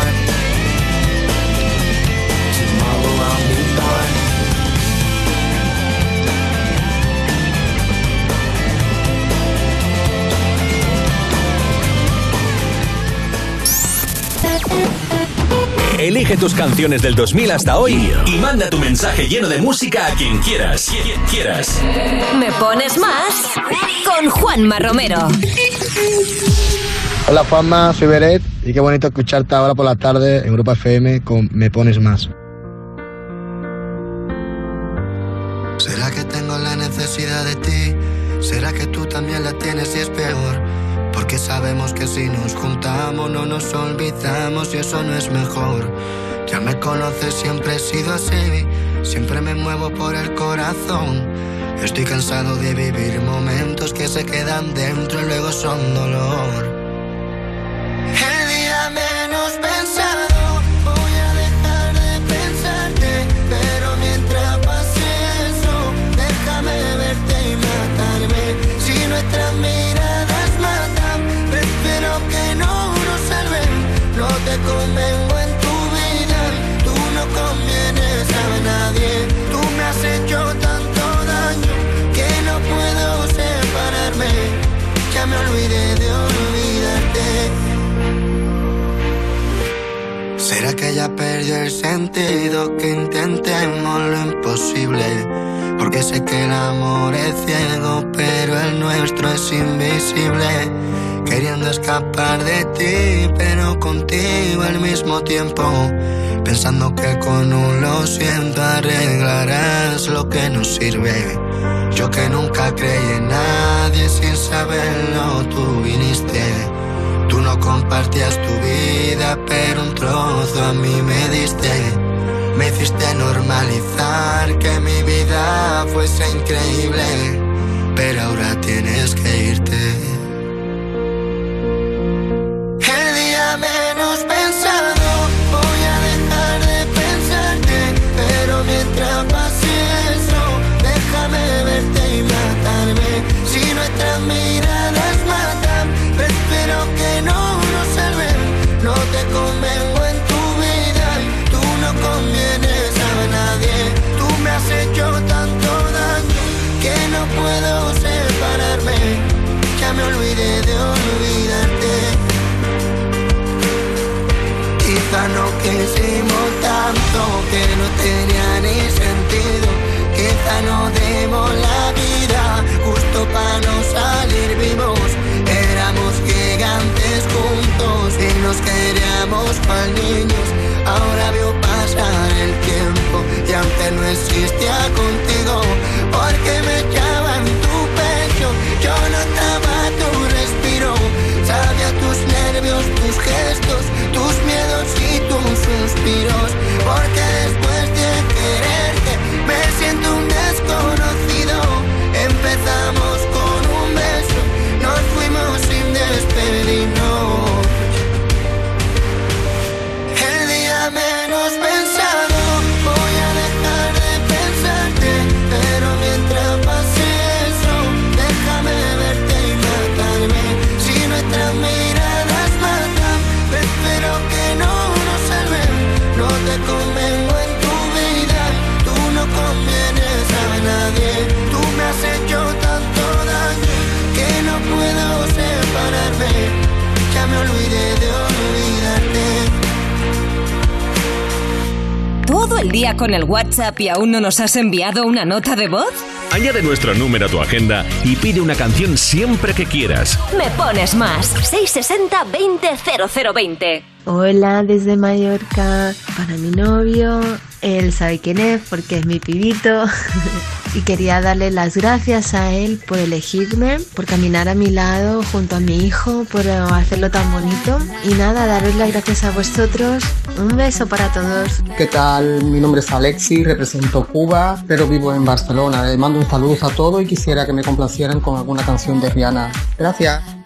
Elige tus canciones del 2000 hasta hoy y manda tu mensaje lleno de música a quien quieras. Quien quieras. Me pones más con Juanma Romero. Hola Juanma, soy Beret y qué bonito escucharte ahora por la tarde en Europa FM con Me pones más. ¿Será que tengo la necesidad de ti? ¿Será que tú también la tienes y es peor? Porque sabemos que si nos juntamos no nos olvidamos y eso no es mejor. Ya me conoces, siempre he sido así, siempre me muevo por el corazón. Estoy cansado de vivir momentos que se quedan dentro y luego son dolor. te convengo en tu vida, tú no convienes a nadie, tú me has hecho tanto daño que no puedo separarme, ya me olvidé de olvidarte. ¿Será que ya perdió el sentido que intentemos lo imposible? Porque sé que el amor es ciego, pero el nuestro es invisible. Queriendo escapar de ti, pero contigo al mismo tiempo. Pensando que con un lo siento arreglarás lo que nos sirve. Yo que nunca creí en nadie sin saberlo, tú viniste. Tú no compartías tu vida, pero un trozo a mí me diste. Me hiciste normalizar que mi vida fuese increíble, pero ahora tienes que irte. Nos queríamos cual niños. Ahora veo pasar el tiempo y aunque no existía contigo, día con el WhatsApp y aún no nos has enviado una nota de voz? Añade nuestro número a tu agenda y pide una canción siempre que quieras. Me pones más. 660 20 0020. Hola desde Mallorca para mi novio. Él sabe quién es porque es mi pibito. [laughs] y quería darle las gracias a él por elegirme, por caminar a mi lado junto a mi hijo, por hacerlo tan bonito. Y nada, daros las gracias a vosotros. Un beso para todos. ¿Qué tal? Mi nombre es Alexi, represento Cuba, pero vivo en Barcelona. Les mando un saludo a todos y quisiera que me complacieran con alguna canción de Rihanna. Gracias.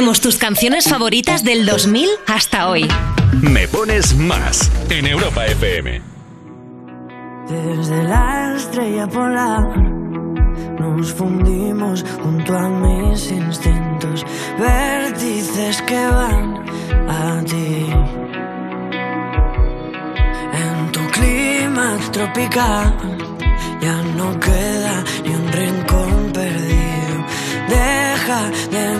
Ponemos tus canciones favoritas del 2000 hasta hoy. Me pones más en Europa FM. Desde la estrella polar nos fundimos junto a mis instintos, vértices que van a ti. En tu clima tropical ya no queda ni un rincón perdido. Deja de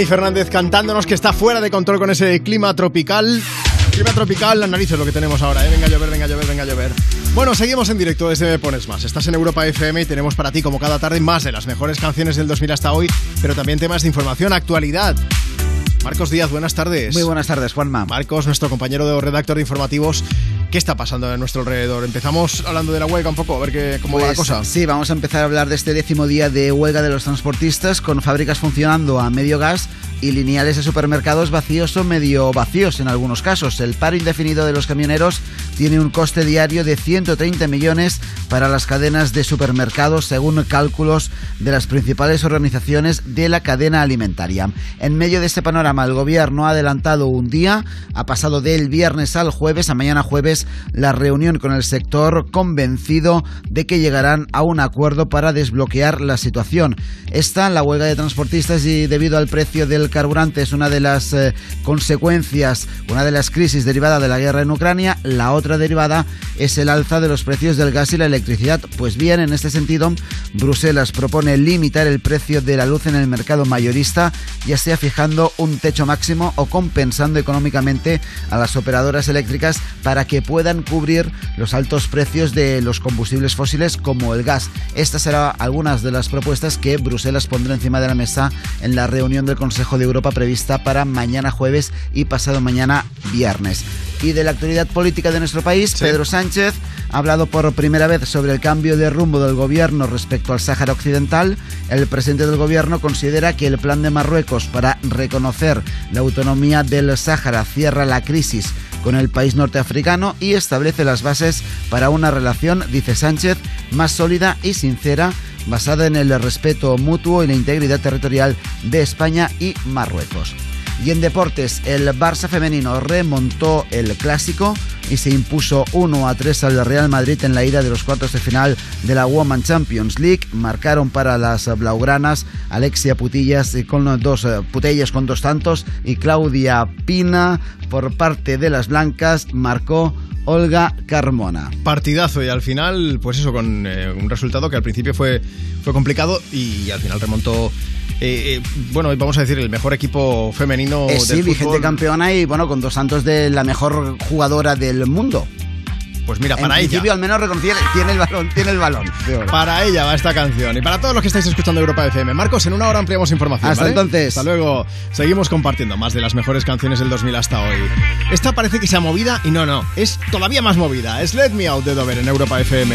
Dani Fernández cantándonos que está fuera de control con ese clima tropical. Clima tropical, las narices lo que tenemos ahora, ¿eh? Venga a llover, venga a llover, venga a llover. Bueno, seguimos en directo desde Me Pones Más. Estás en Europa FM y tenemos para ti, como cada tarde, más de las mejores canciones del 2000 hasta hoy, pero también temas de información, actualidad. Marcos Díaz, buenas tardes. Muy buenas tardes, Juanma. Marcos, nuestro compañero de redactor de informativos. ¿Qué está pasando a nuestro alrededor? Empezamos hablando de la huelga un poco, a ver qué, cómo va la Pues, cosa. Sí, vamos a empezar a hablar de este décimo día de huelga de los transportistas con fábricas funcionando a medio gas y lineales de supermercados vacíos o medio vacíos en algunos casos. El paro indefinido de los camioneros tiene un coste diario de 130 millones para las cadenas de supermercados según cálculos de las principales organizaciones de la cadena alimentaria. En medio de este panorama, el gobierno ha adelantado un día, ha pasado del viernes al jueves, a mañana jueves, la reunión con el sector convencido de que llegarán a un acuerdo para desbloquear la situación. Esta, la huelga de transportistas y debido al precio del carburante es una de las eh, consecuencias, una de las crisis derivada de la guerra en Ucrania, la otra derivada es el alza de los precios del gas y la electricidad. Pues bien, en este sentido, Bruselas propone limitar el precio de la luz en el mercado mayorista, ya sea fijando un techo máximo o compensando económicamente a las operadoras eléctricas para que puedan cubrir los altos precios de los combustibles fósiles como el gas. Estas serán algunas de las propuestas que Bruselas pondrá encima de la mesa en la reunión del Consejo de Europa prevista para mañana jueves y pasado mañana viernes. Y de la actualidad política de nuestro país, Pedro Sánchez ha hablado por primera vez sobre el cambio de rumbo del gobierno respecto al Sáhara Occidental. El presidente del gobierno considera que el plan de Marruecos para reconocer la autonomía del Sáhara cierra la crisis con el país norteafricano y establece las bases para una relación, dice Sánchez, más sólida y sincera, basada en el respeto mutuo y la integridad territorial de España y Marruecos. Y en deportes, el Barça femenino remontó el clásico y se impuso 1 a 3 al Real Madrid en la ida de los cuartos de final de la Women's Champions League. Marcaron para las blaugranas Alexia Putillas con dos eh, Putellas con dos tantos y Claudia Pina por parte de las blancas marcó Olga Carmona. Partidazo y al final, pues eso, con eh, un resultado que al principio fue, fue complicado y al final remontó eh, eh, bueno, vamos a decir, el mejor equipo femenino Eh, del sí, vigente fútbol. campeona y bueno, con dos santos de la mejor jugadora del mundo. Pues mira, en para ella. principio al menos reconocer, tiene el balón, tiene el balón. Para ella va esta canción y para todos los que estáis escuchando Europa FM. Marcos, en una hora ampliamos información. Hasta ¿vale? entonces. Hasta luego. Seguimos compartiendo más de las mejores canciones del 2000 hasta hoy. Esta parece que sea movida y no, no. Es todavía más movida. Es Let Me Out de Dover en Europa FM.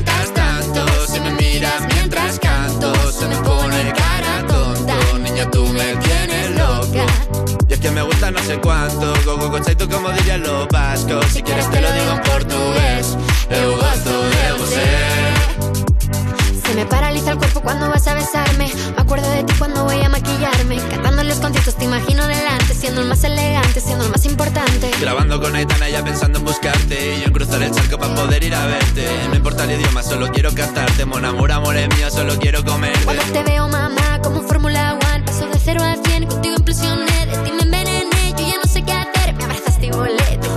sé cuánto, go go tú como dirían los vascos. Si quieres te lo digo en portugués, eu gosto de você. Se me paraliza el cuerpo cuando vas a besarme. Me acuerdo de ti cuando voy a maquillarme. Cantando en los conciertos te imagino delante, siendo el más elegante, siendo el más importante. Grabando con Aitana ya pensando en buscarte Y yo en cruzar el charco para poder ir a verte No importa el idioma, solo quiero cantarte Mon amor, amor es mío, solo quiero comerte Cuando te veo, mamá, como un Fórmula One, paso de cero a cien, contigo implosioné, de ti me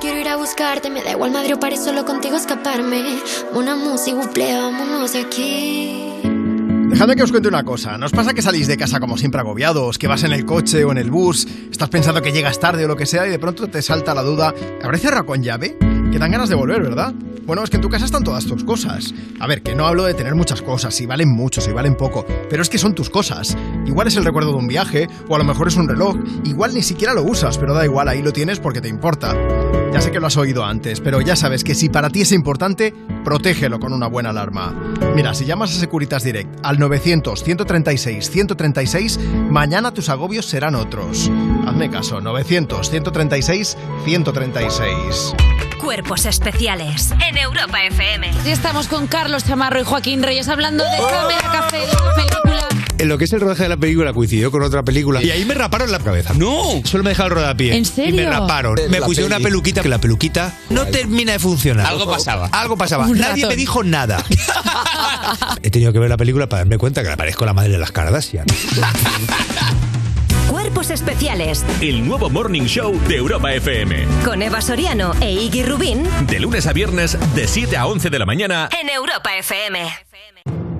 quiero ir a buscarte, me da igual Madrid o París, solo contigo escaparme. Una música, buple, vámonos aquí. Dejadme que os cuente una cosa. ¿Nos pasa que salís de casa como siempre agobiados, que vas en el coche o en el bus, estás pensando que llegas tarde o lo que sea y de pronto te salta la duda, ¿habré cerrado con llave? Que dan ganas de volver, ¿verdad? Bueno, es que en tu casa están todas tus cosas. A ver, que no hablo de tener muchas cosas, si valen mucho, si valen poco, pero es que son tus cosas. Igual es el recuerdo de un viaje, o a lo mejor es un reloj, igual ni siquiera lo usas, pero da igual, ahí lo tienes porque te importa. Ya sé que lo has oído antes, pero ya sabes que si para ti es importante, protégelo con una buena alarma. Mira, si llamas a Securitas Direct al 900-136-136, mañana tus agobios serán otros. Hazme caso, 900-136-136. Cuerpos especiales en Europa FM. Y estamos con Carlos Chamarro y Joaquín Reyes hablando de Cámara Café, de la película. En lo que es el rodaje de la película coincidió con otra película y ahí me raparon la cabeza. ¡No! Solo me dejaron el rodapié. ¿En serio? Y me raparon. Es Me la pusieron peli. una peluquita que la peluquita no termina de funcionar. Algo pasaba. Algo pasaba. Un Nadie ratón. me dijo nada. [laughs] He tenido que ver la película para darme cuenta que me parezco la madre de las Kardashian. Cuerpos especiales El nuevo Morning Show de Europa FM. con Eva Soriano e Iggy Rubín De lunes a viernes, de 7 a 11 de la mañana. en Europa FM.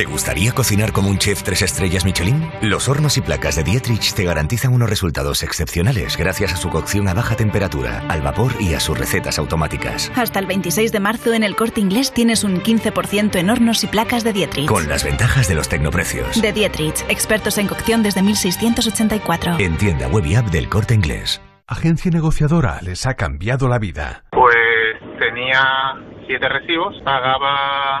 ¿Te gustaría cocinar como un chef tres estrellas Michelin? Los hornos y placas de Dietrich te garantizan unos resultados excepcionales gracias a su cocción a baja temperatura, al vapor y a sus recetas automáticas. Hasta el 26 de marzo en el corte inglés tienes un 15% en hornos y placas de Dietrich. Con las ventajas de los tecnoprecios. De Dietrich, expertos en cocción desde 1684. En tienda web y app del corte inglés. Agencia negociadora les ha cambiado la vida. Pues tenía siete recibos, pagaba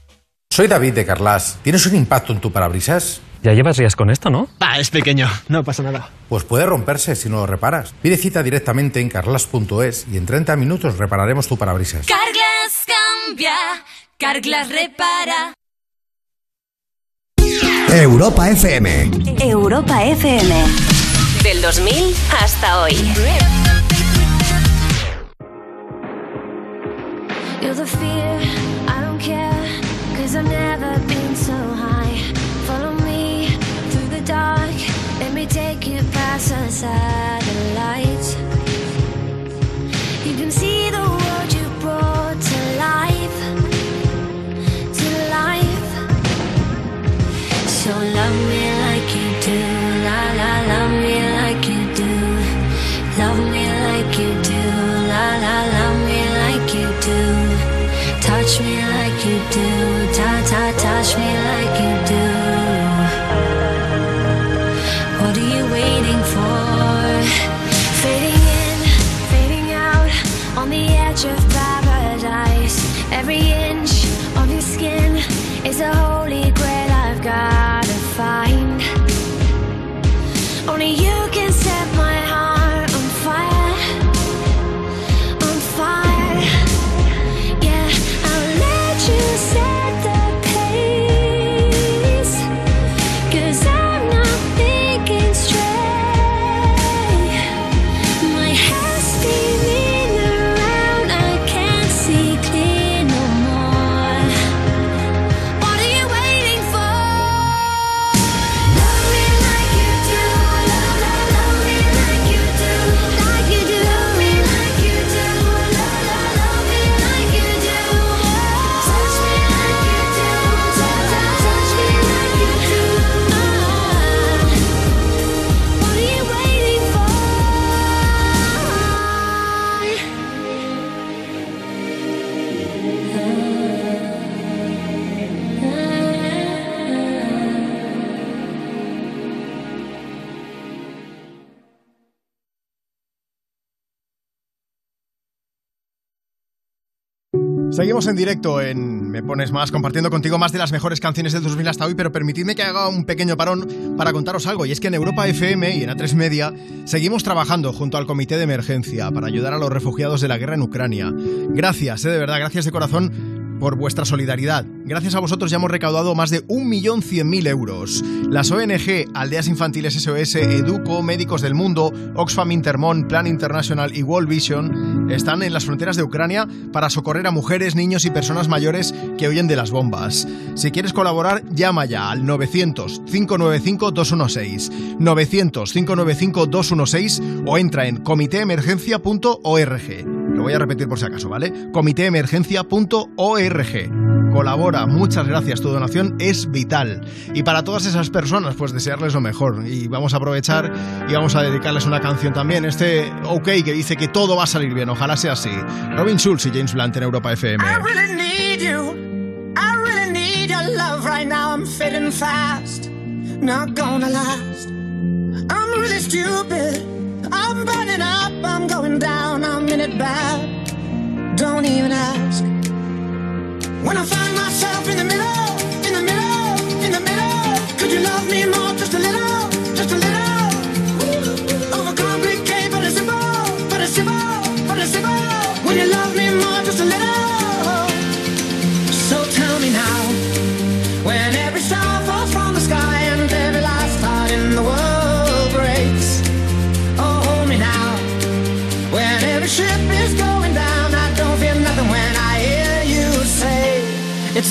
Soy David de Carlas. ¿Tienes un impacto en tu parabrisas? Ya llevas días con esto, ¿no? Ah, es pequeño, no pasa nada. Pues puede romperse si no lo reparas. Pide cita directamente en carlas.es y en 30 minutos repararemos tu parabrisas. Carglass cambia, Carglass repara. Europa FM. Europa FM. Del 2000 hasta hoy. You're the fear, I don't care, cause I've never been so high. Follow me through the dark, let me take you past the satellites. You can see the world you brought to life, to life. So love me like you Seguimos en directo en Me Pones Más, compartiendo contigo más de las mejores canciones del 2000 hasta hoy, pero permitidme que haga un pequeño parón para contaros algo, y es que en Europa FM y en A3 Media seguimos trabajando junto al Comité de Emergencia para ayudar a los refugiados de la guerra en Ucrania. Gracias, eh, de verdad, gracias de corazón por vuestra solidaridad. Gracias a vosotros ya hemos recaudado más de 1.100.000 euros. Las ONG Aldeas Infantiles SOS, Educo, Médicos del Mundo, Oxfam Intermon, Plan International y World Vision están en las fronteras de Ucrania para socorrer a mujeres, niños y personas mayores que huyen de las bombas. Si quieres colaborar, llama ya al 900-595-216, 900-595-216 o entra en comitéemergencia.org. Lo voy a repetir por si acaso, ¿vale? comitéemergencia.org. Colabora, muchas gracias, tu donación es vital. Y para todas esas personas, pues desearles lo mejor. Y vamos a aprovechar y vamos a dedicarles una canción también, este OK que dice que todo va a salir bien, ojalá sea así. Robin Schulz y James Blunt en Europa FM. I really need you. I really need your love right now. I'm fast. Not gonna last. I'm really stupid. I'm burning up. I'm going down. I'm in it bad. Don't even ask. When I find myself in the middle, in the middle, in the middle, could you love me more?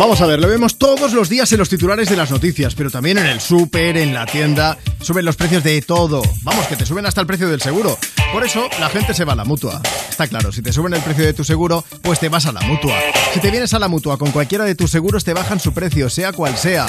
Vamos a ver, lo vemos todos los días en los titulares de las noticias, pero también en el súper, en la tienda, suben los precios de todo. Vamos, que te suben hasta el precio del seguro. Por eso la gente se va a la mutua. Está claro, si te suben el precio de tu seguro, pues te vas a la mutua. Si te vienes a la mutua con cualquiera de tus seguros, te bajan su precio, sea cual sea.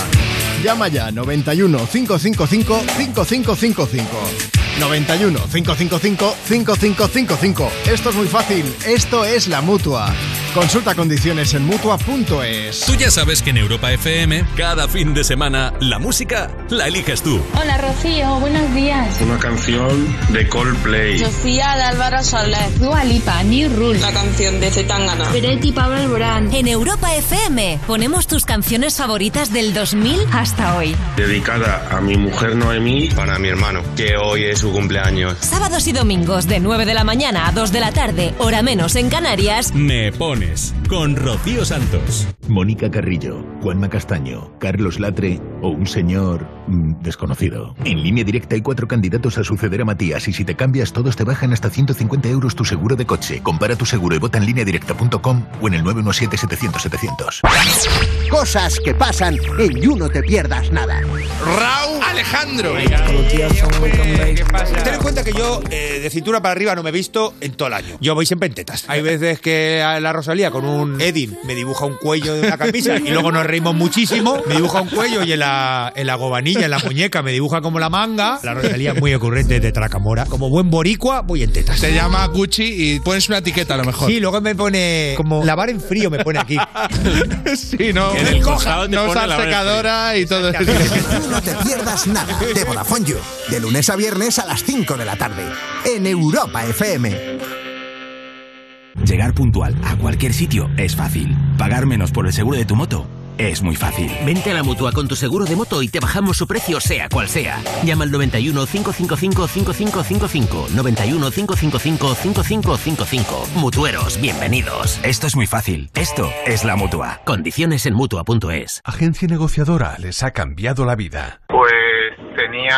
Llama ya 91 555 5555. 91 555 5555. Esto es muy fácil, esto es la mutua. Consulta condiciones en mutua.es. Tú ya sabes que en Europa FM, cada fin de semana, la música la eliges tú. Hola Rocío, buenos días. Una canción de Coldplay. Sofía de Álvaro Soler. Dua Lipa, New Rule. La canción de Zetangana. Peretti Pablo Alborán. En Europa FM ponemos tus canciones favoritas del 2000 hasta hoy. Dedicada a mi mujer Noemí. Para mi hermano, que hoy es su cumpleaños. Sábados y domingos de 9 de la mañana a 2 de la tarde, hora menos en Canarias. Me pones con Rocío Santos. Mónica Carrillo, Juanma Castaño, Carlos Latre o un señor mm, desconocido. En línea directa hay cuatro candidatos a suceder a Matías y si te cambias todos te bajan hasta 150 euros tu seguro de coche. Compara tu seguro y vota en línea directa.com o en el 917-700-700. Cosas que pasan en You No Te Pierdas Nada. Raúl Alejandro. Ten en cuenta que yo eh, de cintura para arriba no me he visto en todo el año. Yo voy siempre en tetas. Hay veces que a la Rosalía con un Edin me dibuja un cuello de una camisa y luego nos reímos muchísimo. Me dibuja un cuello y en la, en la gobanilla, en la muñeca, me dibuja como la manga. La Rosalía es muy ocurrente de Tracamora. Como buen boricua, voy en tetas. Te llama Gucci y pones una etiqueta a lo mejor. Sí, luego me pone como lavar en frío, me pone aquí. [laughs] sí, no. En el cojado no usar secadora y todo eso. No Te Pierdas Nada de Vodafone You. De lunes a viernes a las 5 de la tarde. En Europa FM. Llegar puntual a cualquier sitio es fácil. Pagar menos por el seguro de tu moto es muy fácil. Vente a la mutua con tu seguro de moto y te bajamos su precio, sea cual sea. Llama al 91 555 5555. 91 555 5555. Mutueros, bienvenidos. Esto es muy fácil. Esto es la mutua. Condiciones en mutua.es. Agencia negociadora les ha cambiado la vida. Pues tenía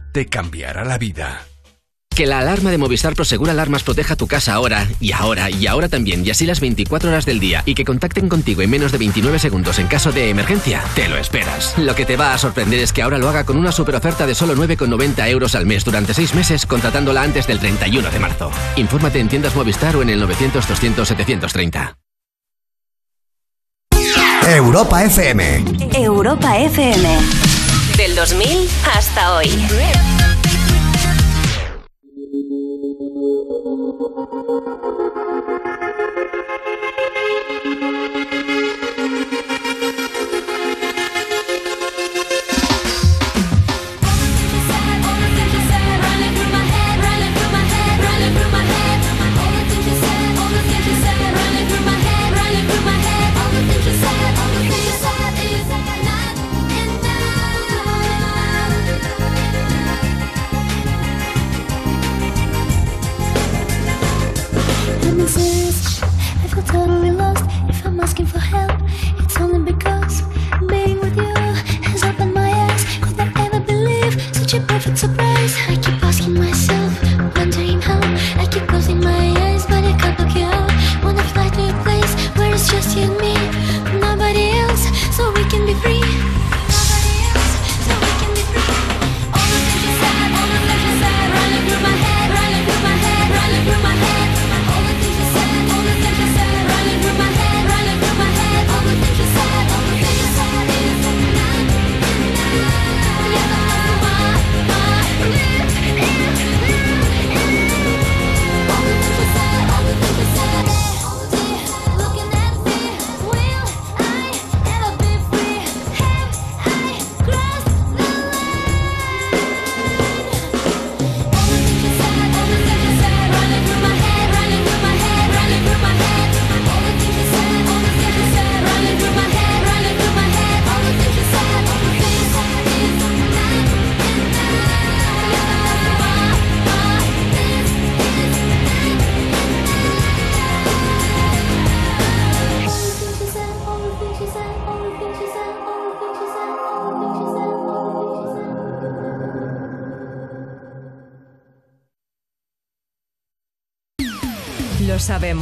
Te cambiará la vida. Que la alarma de Movistar Prosegur Alarmas proteja tu casa ahora, y ahora, y ahora también, y así las 24 horas del día, y que contacten contigo en menos de 29 segundos en caso de emergencia, te lo esperas. Lo que te va a sorprender es que ahora lo haga con una super oferta de solo 9,90 euros al mes durante 6 meses, contratándola antes del 31 de marzo. Infórmate en tiendas Movistar o en el 900 200 730. Europa FM. Europa FM. Del 2000 hasta hoy. I'm asking for help,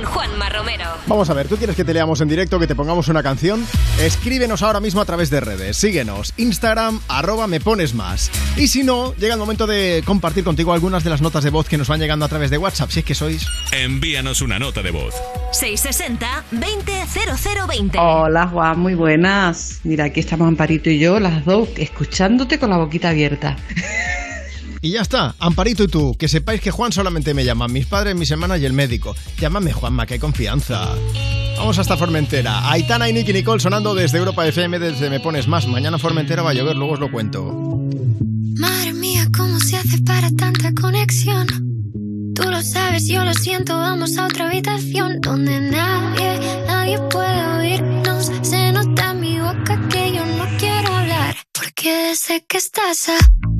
Con Juanma Romero. Vamos a ver, ¿tú quieres que te leamos en directo, que te pongamos una canción? Escríbenos ahora mismo a través de redes. Síguenos, Instagram, arroba me pones más. Y si no, llega el momento de compartir contigo algunas de las notas de voz que nos van llegando a través de WhatsApp, si es que sois. Envíanos una nota de voz. 660-200020. Hola Juan, muy buenas. Mira, aquí estamos Amparito y yo, las dos, escuchándote con la boquita abierta. [laughs] Y ya está, Amparito y tú, que sepáis que Juan solamente me llaman mis padres, mis hermanas y el médico. Llámame Juanma, que hay confianza. Vamos hasta Formentera. Aitana y Nicky Nicole sonando desde Europa FM, desde Me Pones Más. Mañana Formentera va a llover, luego os lo cuento. Madre mía, ¿cómo se hace para tanta conexión? Tú lo sabes, yo lo siento, vamos a otra habitación donde nadie, nadie puede oírnos. Se nota en mi boca que yo no quiero hablar, porque sé que estás aquí,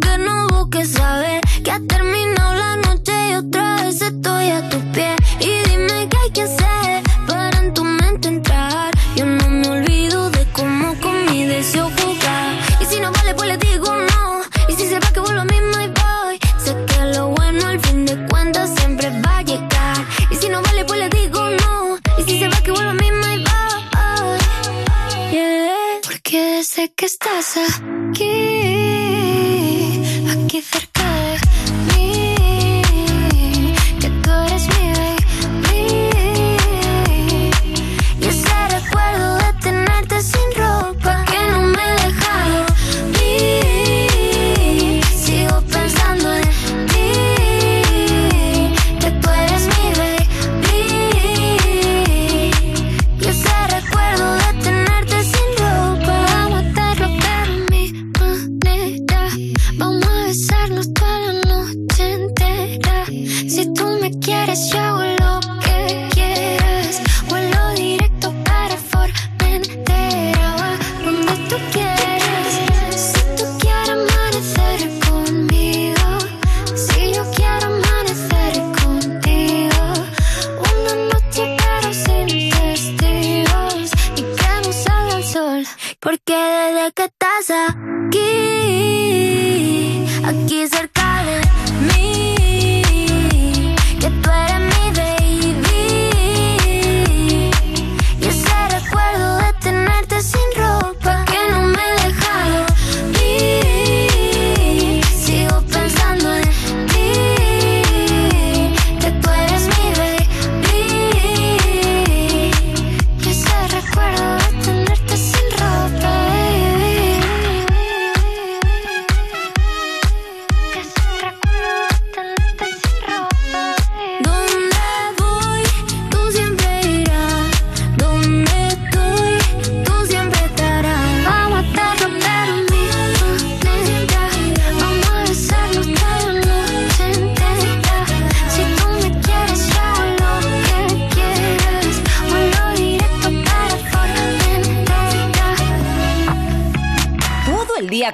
aunque no busques saber que ha terminado la noche y otra vez estoy a tu pie.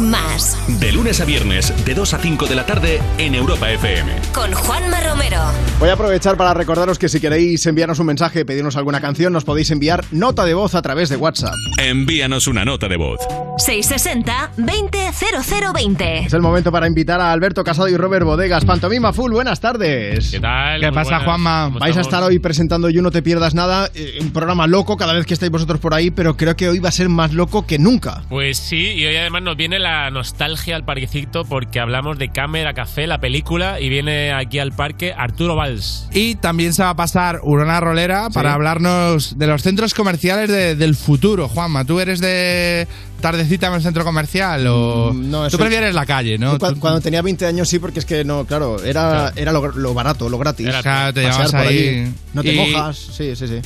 más. De lunes a viernes, de 2 a 5 de la tarde en Europa FM. Con Juanma Romero. Voy a aprovechar para recordaros que si queréis enviarnos un mensaje, pedirnos alguna canción, nos podéis enviar nota de voz a través de WhatsApp. Envíanos una nota de voz. 660 20 0020. Es el momento para invitar a Alberto Casado y Robert Bodegas. Pantomima Full, buenas tardes. ¿Qué tal? ¿Qué Muy pasa, buenas. Juanma? ¿Cómo Vais a estar hoy presentando You No Te Pierdas Nada, eh, un programa loco cada vez que estáis vosotros por ahí, pero creo que hoy va a ser más loco que nunca. Pues sí, y hoy además nos viene la nostalgia al parquecito porque hablamos de Cámara Café, la película, y viene aquí al parque Arturo Valls. Y también se va a pasar Urona Rolera para hablarnos de los centros comerciales de- del futuro. Juanma, ¿tú eres de tardecita en el centro comercial o Mm, No, tú prefieres la calle, no? Tú- Cuando tenía 20 años sí, porque es que no, claro, era, era lo, lo barato, lo gratis. Claro, te por ahí. No te y- mojas, sí, sí, sí.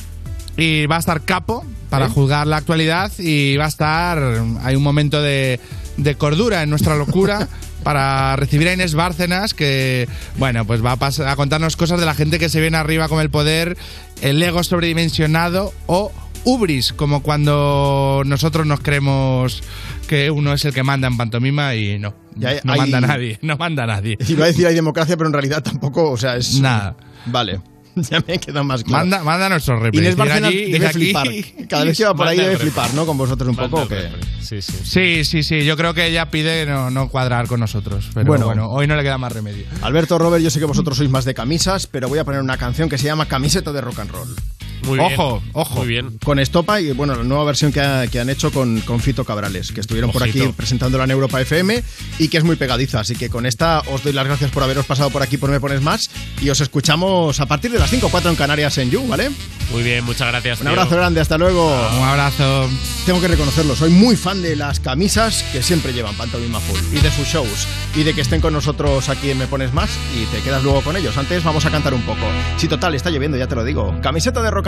Y va a estar Capo para ¿Eh? juzgar la actualidad y va a estar. Hay un momento de, de cordura en nuestra locura [laughs] para recibir a Inés Bárcenas, que, bueno, pues va a, pas- a contarnos cosas de la gente que se viene arriba con el poder, el ego sobredimensionado o ubris, como cuando nosotros nos creemos que uno es el que manda en pantomima y no. Hay- no hay- manda nadie, no manda nadie. [laughs] Iba a decir hay democracia, pero en realidad tampoco, o sea, es... Nada. Vale, [laughs] ya me queda más claro. Manda, manda nuestros repres. Inés Ir Bárcenas allí, ir debe aquí. flipar. Cada vez que va por ahí debe flipar, ¿no? Con vosotros un poco. Sí, sí. Sí, sí, sí. Yo creo que ella pide no, no cuadrar con nosotros. Pero Bueno. bueno. hoy no le queda más remedio. Alberto, Robert, yo sé que vosotros sois más de camisas, pero voy a poner una canción que se llama Camiseta de Rock and Roll. Muy bien. Ojo, ojo. Muy bien. Con Estopa y bueno, la nueva versión que, ha- que han hecho con, con Fito Cabrales, que estuvieron por aquí Ojito. presentándola en Europa FM y que es muy pegadiza. Así que con esta os doy las gracias por haberos pasado por aquí por Me Pones Más y os escuchamos a partir de las 5 o 4 en Canarias en You, ¿vale? Muy bien, muchas gracias. Un tío. abrazo grande, hasta luego. Un abrazo. Tengo que reconocerlo, soy muy fan de las camisas que siempre llevan Pantomima Full y de sus shows y de que estén con nosotros aquí en Me Pones Más y te quedas luego con ellos. Antes vamos a cantar un poco. Si total, está lloviendo, ya te lo digo. Camiseta de rock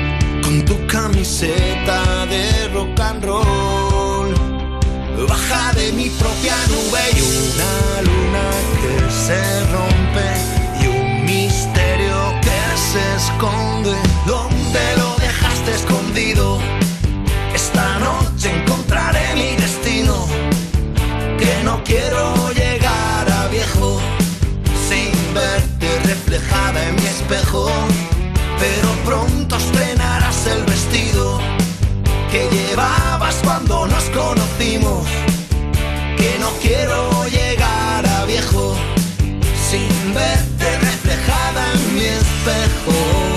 tu camiseta de rock and roll. Baja de mi propia nube y una luna que se rompe y un misterio que se esconde. ¿Dónde lo dejaste escondido? Esta noche encontraré mi destino. Que no quiero llegar a viejo sin verte reflejada en mi espejo. Pero que llevabas cuando nos conocimos. Que no quiero llegar a viejo sin verte reflejada en mi espejo.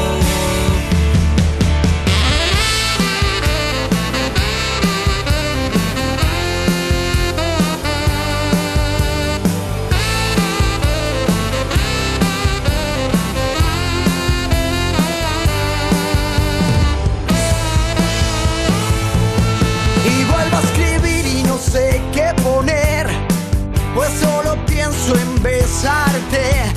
En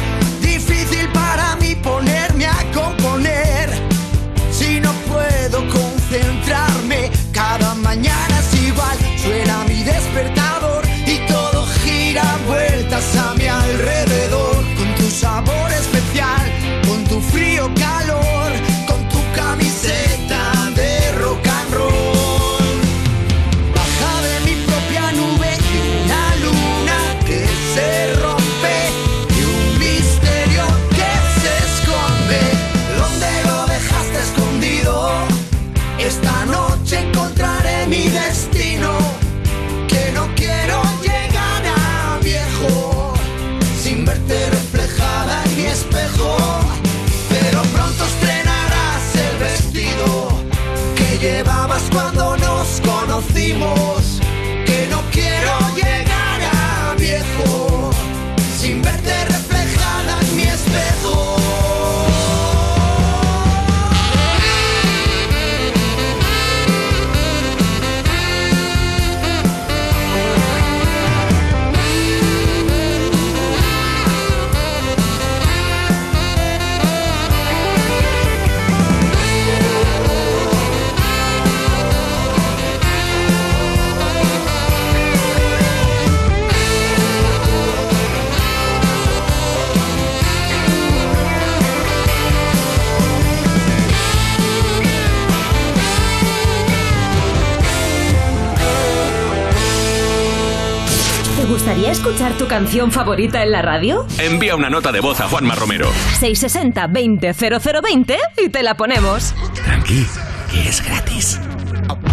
escuchar tu canción favorita en la radio? Envía una nota de voz a Juanma Romero. 660-200020 y te la ponemos. Tranqui, que es gratis.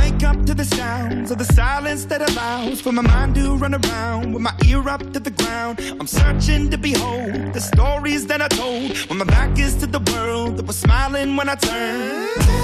Wake up to the sounds of the silence that allows for my mind to run around with my ear up to the ground. I'm searching to behold the stories that I told when my back is to the world that was smiling when I turned.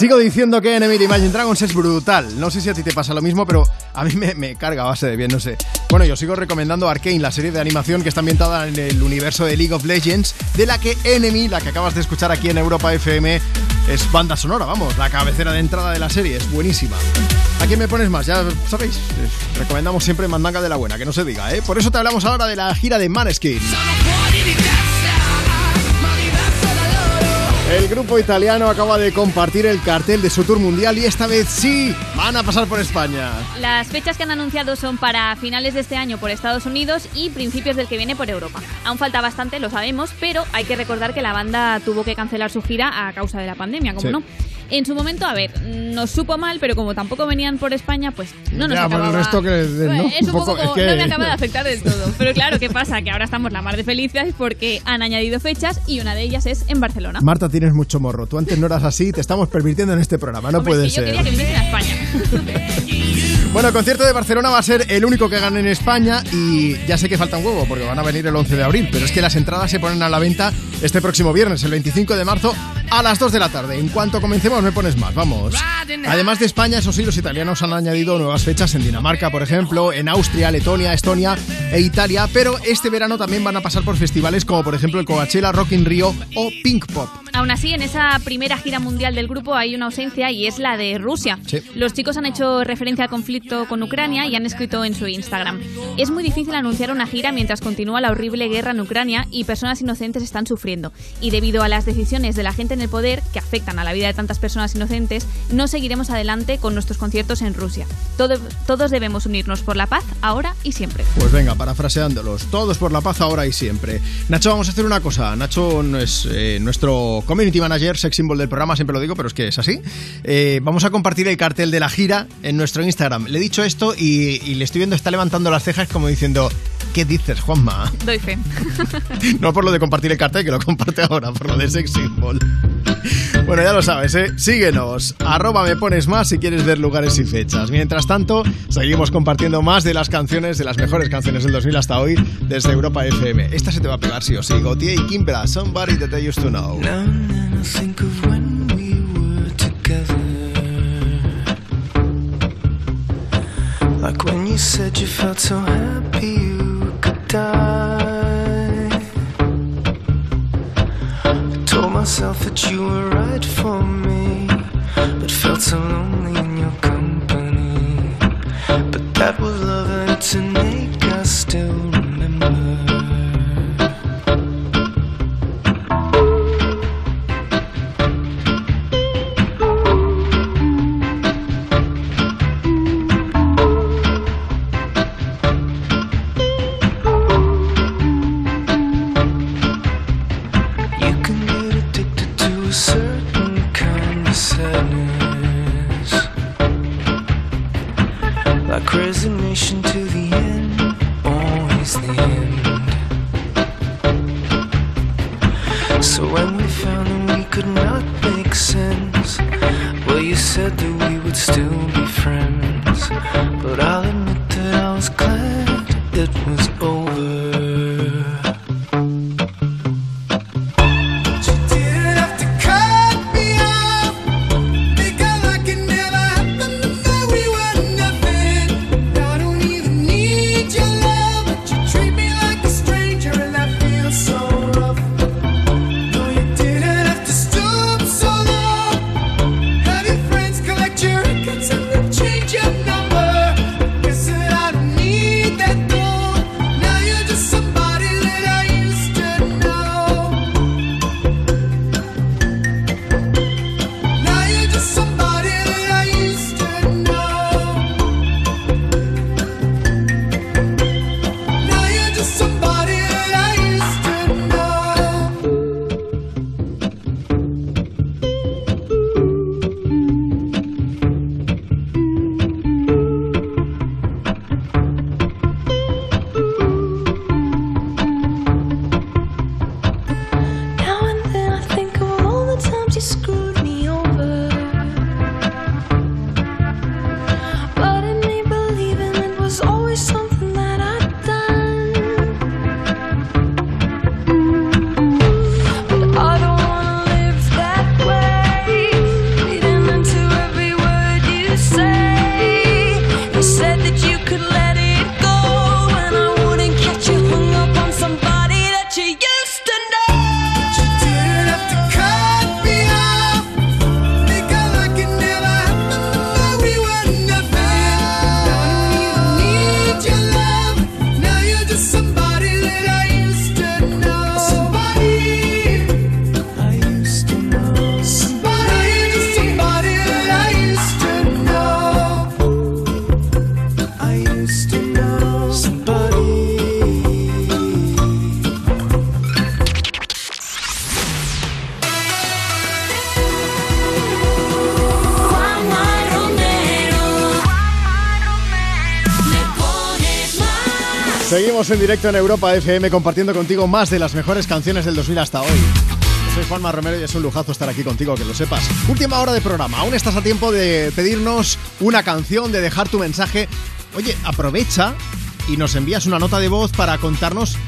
Sigo diciendo que Enemy de Imagine Dragons es brutal. No sé si a ti te pasa lo mismo, pero a mí me, me carga base de bien, no sé. Bueno, yo sigo recomendando Arkane, la serie de animación que está ambientada en el universo de League of Legends, de la que Enemy, la que acabas de escuchar aquí en Europa FM, es banda sonora, vamos, la cabecera de entrada de la serie, es buenísima. ¿A quién me pones más? Ya sabéis, recomendamos siempre Mandanga de la Buena, que no se diga, ¿eh? Por eso te hablamos ahora de la gira de Maneskin. El grupo italiano acaba de compartir el cartel de su tour mundial y esta vez sí van a pasar por España. Las fechas que han anunciado son para finales de este año por Estados Unidos y principios del que viene por Europa. Aún falta bastante, lo sabemos, pero hay que recordar que la banda tuvo que cancelar su gira a causa de la pandemia, como Sí. no. En su momento, a ver, nos supo mal, pero como tampoco venían por España, pues no nos Ya, por el acababa... resto que- ¿no? Es un poco, es que- no me acaba de afectar del todo. Pero claro, ¿qué pasa? Que ahora estamos la mar de felices porque han añadido fechas y una de ellas es en Barcelona. Marta, tienes mucho morro. Tú antes no eras así, te estamos pervirtiendo en este programa. No Hombre, puede es que yo quería que a España. [laughs] Bueno, el concierto de Barcelona va a ser el único que gane en España y ya sé que falta un huevo porque van a venir el 11 de abril, pero es que las entradas se ponen a la venta este próximo viernes, el 25 de marzo, a las 2 de la tarde. En cuanto comencemos me pones más, vamos. Además de España, eso sí, los italianos han añadido nuevas fechas en Dinamarca, por ejemplo, en Austria, Letonia, Estonia e Italia, pero este verano también van a pasar por festivales como por ejemplo el Coachella, Rock in Rio o Pink Pop. Aún así, en esa primera gira mundial del grupo hay una ausencia y es la de Rusia. Sí. Los chicos han hecho referencia al conflicto con Ucrania y han escrito en su Instagram. Es muy difícil anunciar una gira mientras continúa la horrible guerra en Ucrania y personas inocentes están sufriendo. Y debido a las decisiones de la gente en el poder, que afectan a la vida de tantas personas inocentes, no seguiremos adelante con nuestros conciertos en Rusia. Todo- todos debemos unirnos por la paz, ahora y siempre. Pues venga, parafraseándolos, todos por la paz ahora y siempre. Nacho, vamos a hacer una cosa. Nacho no es eh, nuestro community manager, sex symbol del programa, siempre lo digo, pero es que es así. Eh, vamos a compartir el cartel de la gira en nuestro Instagram. Le he dicho esto y, y le estoy viendo, está levantando las cejas como diciendo, ¿qué dices, Juanma? Doy fe. [laughs] No por lo de compartir el cartel, que lo comparte ahora, por lo de sex symbol. Bueno, ya lo sabes, ¿eh? Síguenos. Arroba me pones más si quieres ver lugares y fechas. Mientras tanto, seguimos compartiendo más de las canciones, de las mejores canciones del 2000 hasta hoy, desde Europa FM. Esta se te va a pegar sí o sí. Gautier y Kimbra, Somebody That I Used to Know. Now I think of when we were together. Like when you said you felt so happy I told myself that you were right for me, but felt so lonely in your company. But that was love and to make us still en directo en Europa FM compartiendo contigo más de las mejores canciones del 2000 hasta hoy. Soy Juanma Romero y es un lujazo estar aquí contigo, que lo sepas. Última hora de programa, aún estás a tiempo de pedirnos una canción, de dejar tu mensaje. Oye, aprovecha y nos envías una nota de voz para contarnos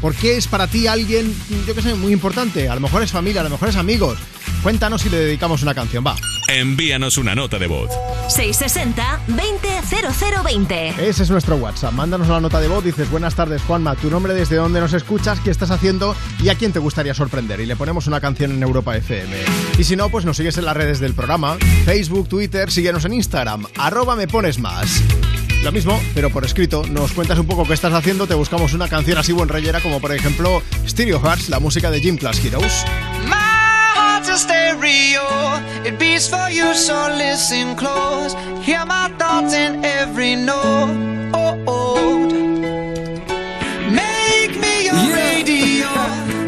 por qué es para ti alguien, yo que sé, muy importante. A lo mejor es familia, a lo mejor es amigos. Cuéntanos si le dedicamos una canción, va. Envíanos una nota de voz. 660-200020. Ese es nuestro WhatsApp. Mándanos una nota de voz. Dices, buenas tardes, Juanma. Tu nombre, desde dónde nos escuchas, qué estás haciendo y a quién te gustaría sorprender. Y le ponemos una canción en Europa FM. Y si no, pues nos sigues en las redes del programa: Facebook, Twitter, síguenos en Instagram. Arroba me pones más. Lo mismo, pero por escrito, nos cuentas un poco qué estás haciendo, te buscamos una canción así buen reyera como por ejemplo Stereo Hearts, la música de Gym Class Heroes. A stereo, it beats for you, so listen close. Hear my thoughts in every note. Oh, oh. make me your radio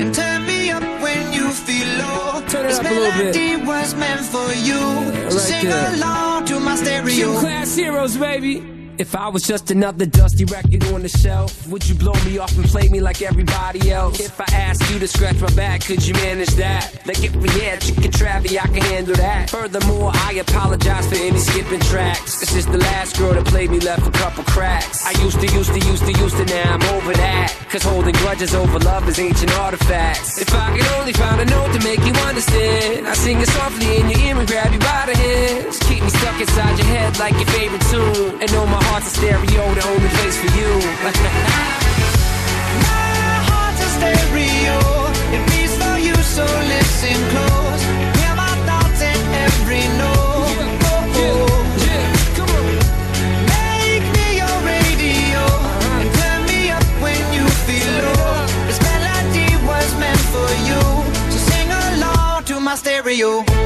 and turn me up when you feel low. Turn it this up a little bit. melody was meant for you, so right sing there. along to my stereo. Gym class heroes, baby. If I was just another dusty record on the shelf, would you blow me off and play me like everybody else? If I asked you to scratch my back, could you manage that? Like if we had chicken travy, I can handle that. Furthermore, I apologize for any skipping tracks. This is the last girl that played me left a couple cracks. I used to, used to, used to, used to, now I'm over that. Cause holding grudges over love is ancient artifacts. If I could only find a note to make you understand, I sing it softly in your ear and grab you by the hands. Keep me stuck inside your head like your favorite tune. And know my heart's a stereo, the only place for you. [laughs] heart's a stereo. It beats for you, so listen close. Hear my thoughts in every note. Stereo.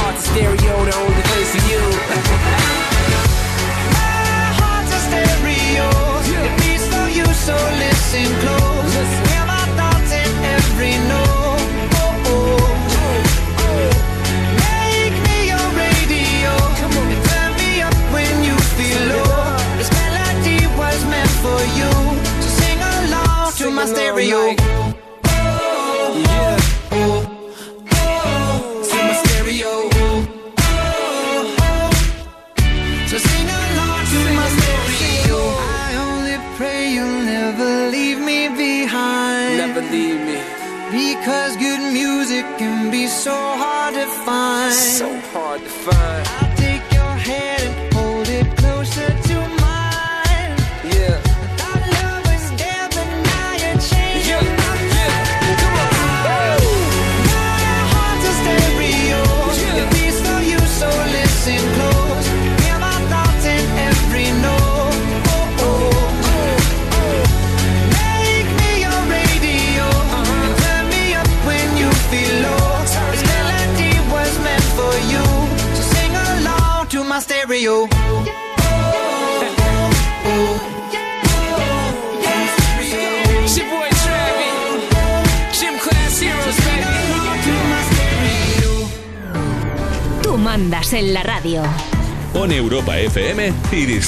heart's stereo, the only place for you. [laughs]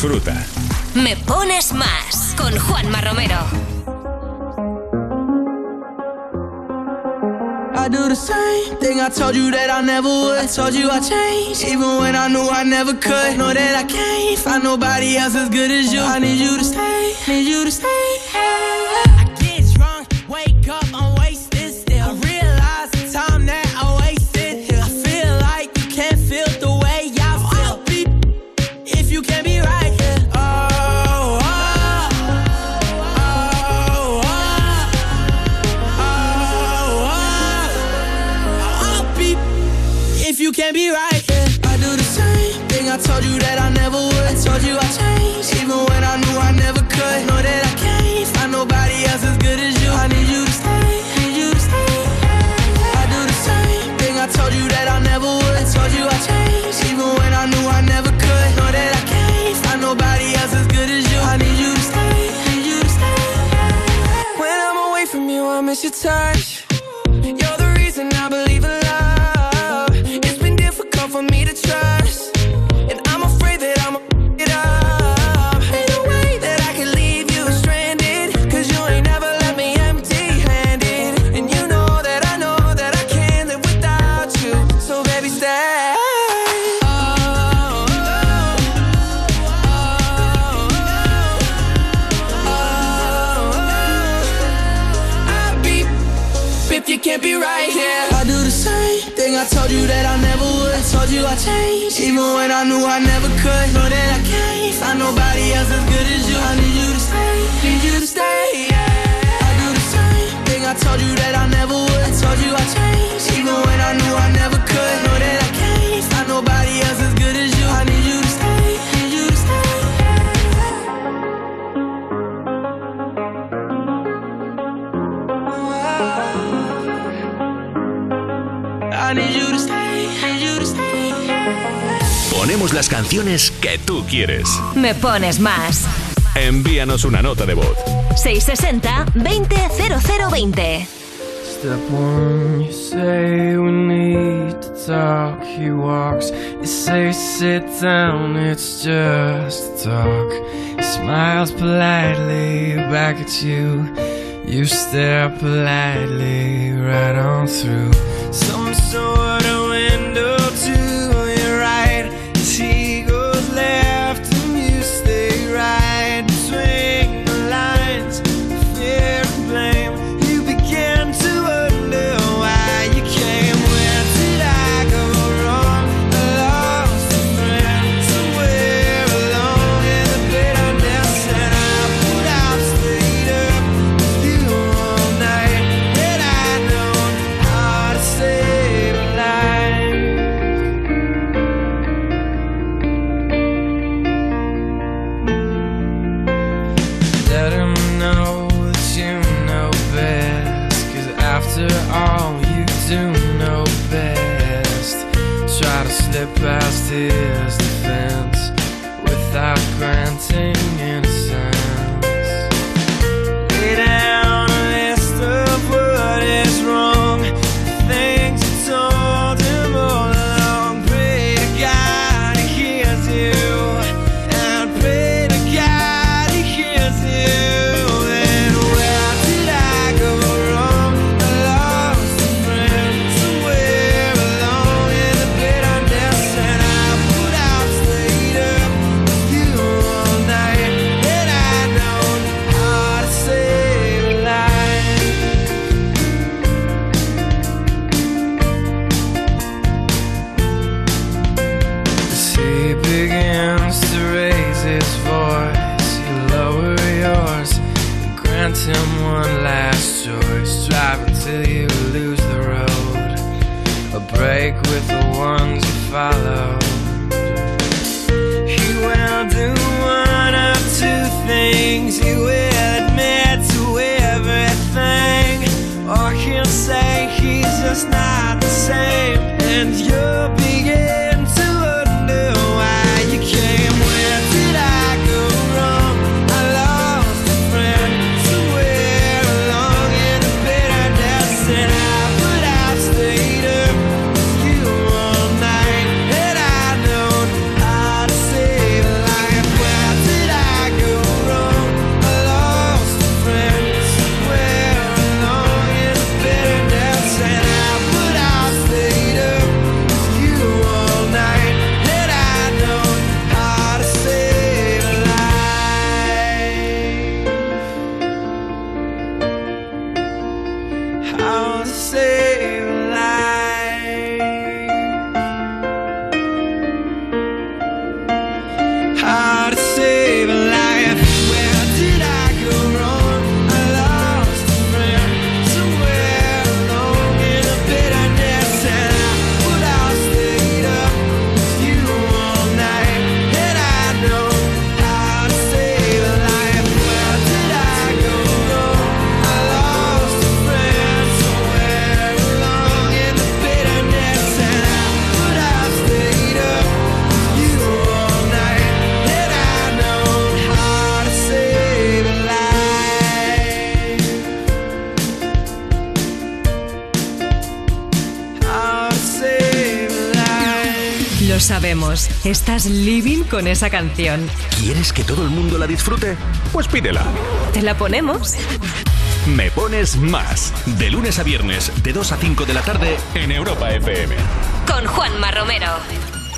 Disfruta. Me pones más con Juanma Romero. I do the same thing I told you that I never would. I told you I changed, even when I knew I never could. Know that I can't find nobody else as good as you. I need you to stay, need you to stay. pones más. Envíanos una nota de voz. 660-200020. Step one, you say we need to talk. He walks. You say sit down, it's just talk. He smiles politely back at you. You stare politely right on through. break with the ones you follow. He will do one of two things. You estás living con esa canción. ¿Quieres que todo el mundo la disfrute? Pues pídela. ¿Te la ponemos? Me pones más. De lunes a viernes, de 2 a 5 de la tarde, en Europa FM. Con Juanma Romero.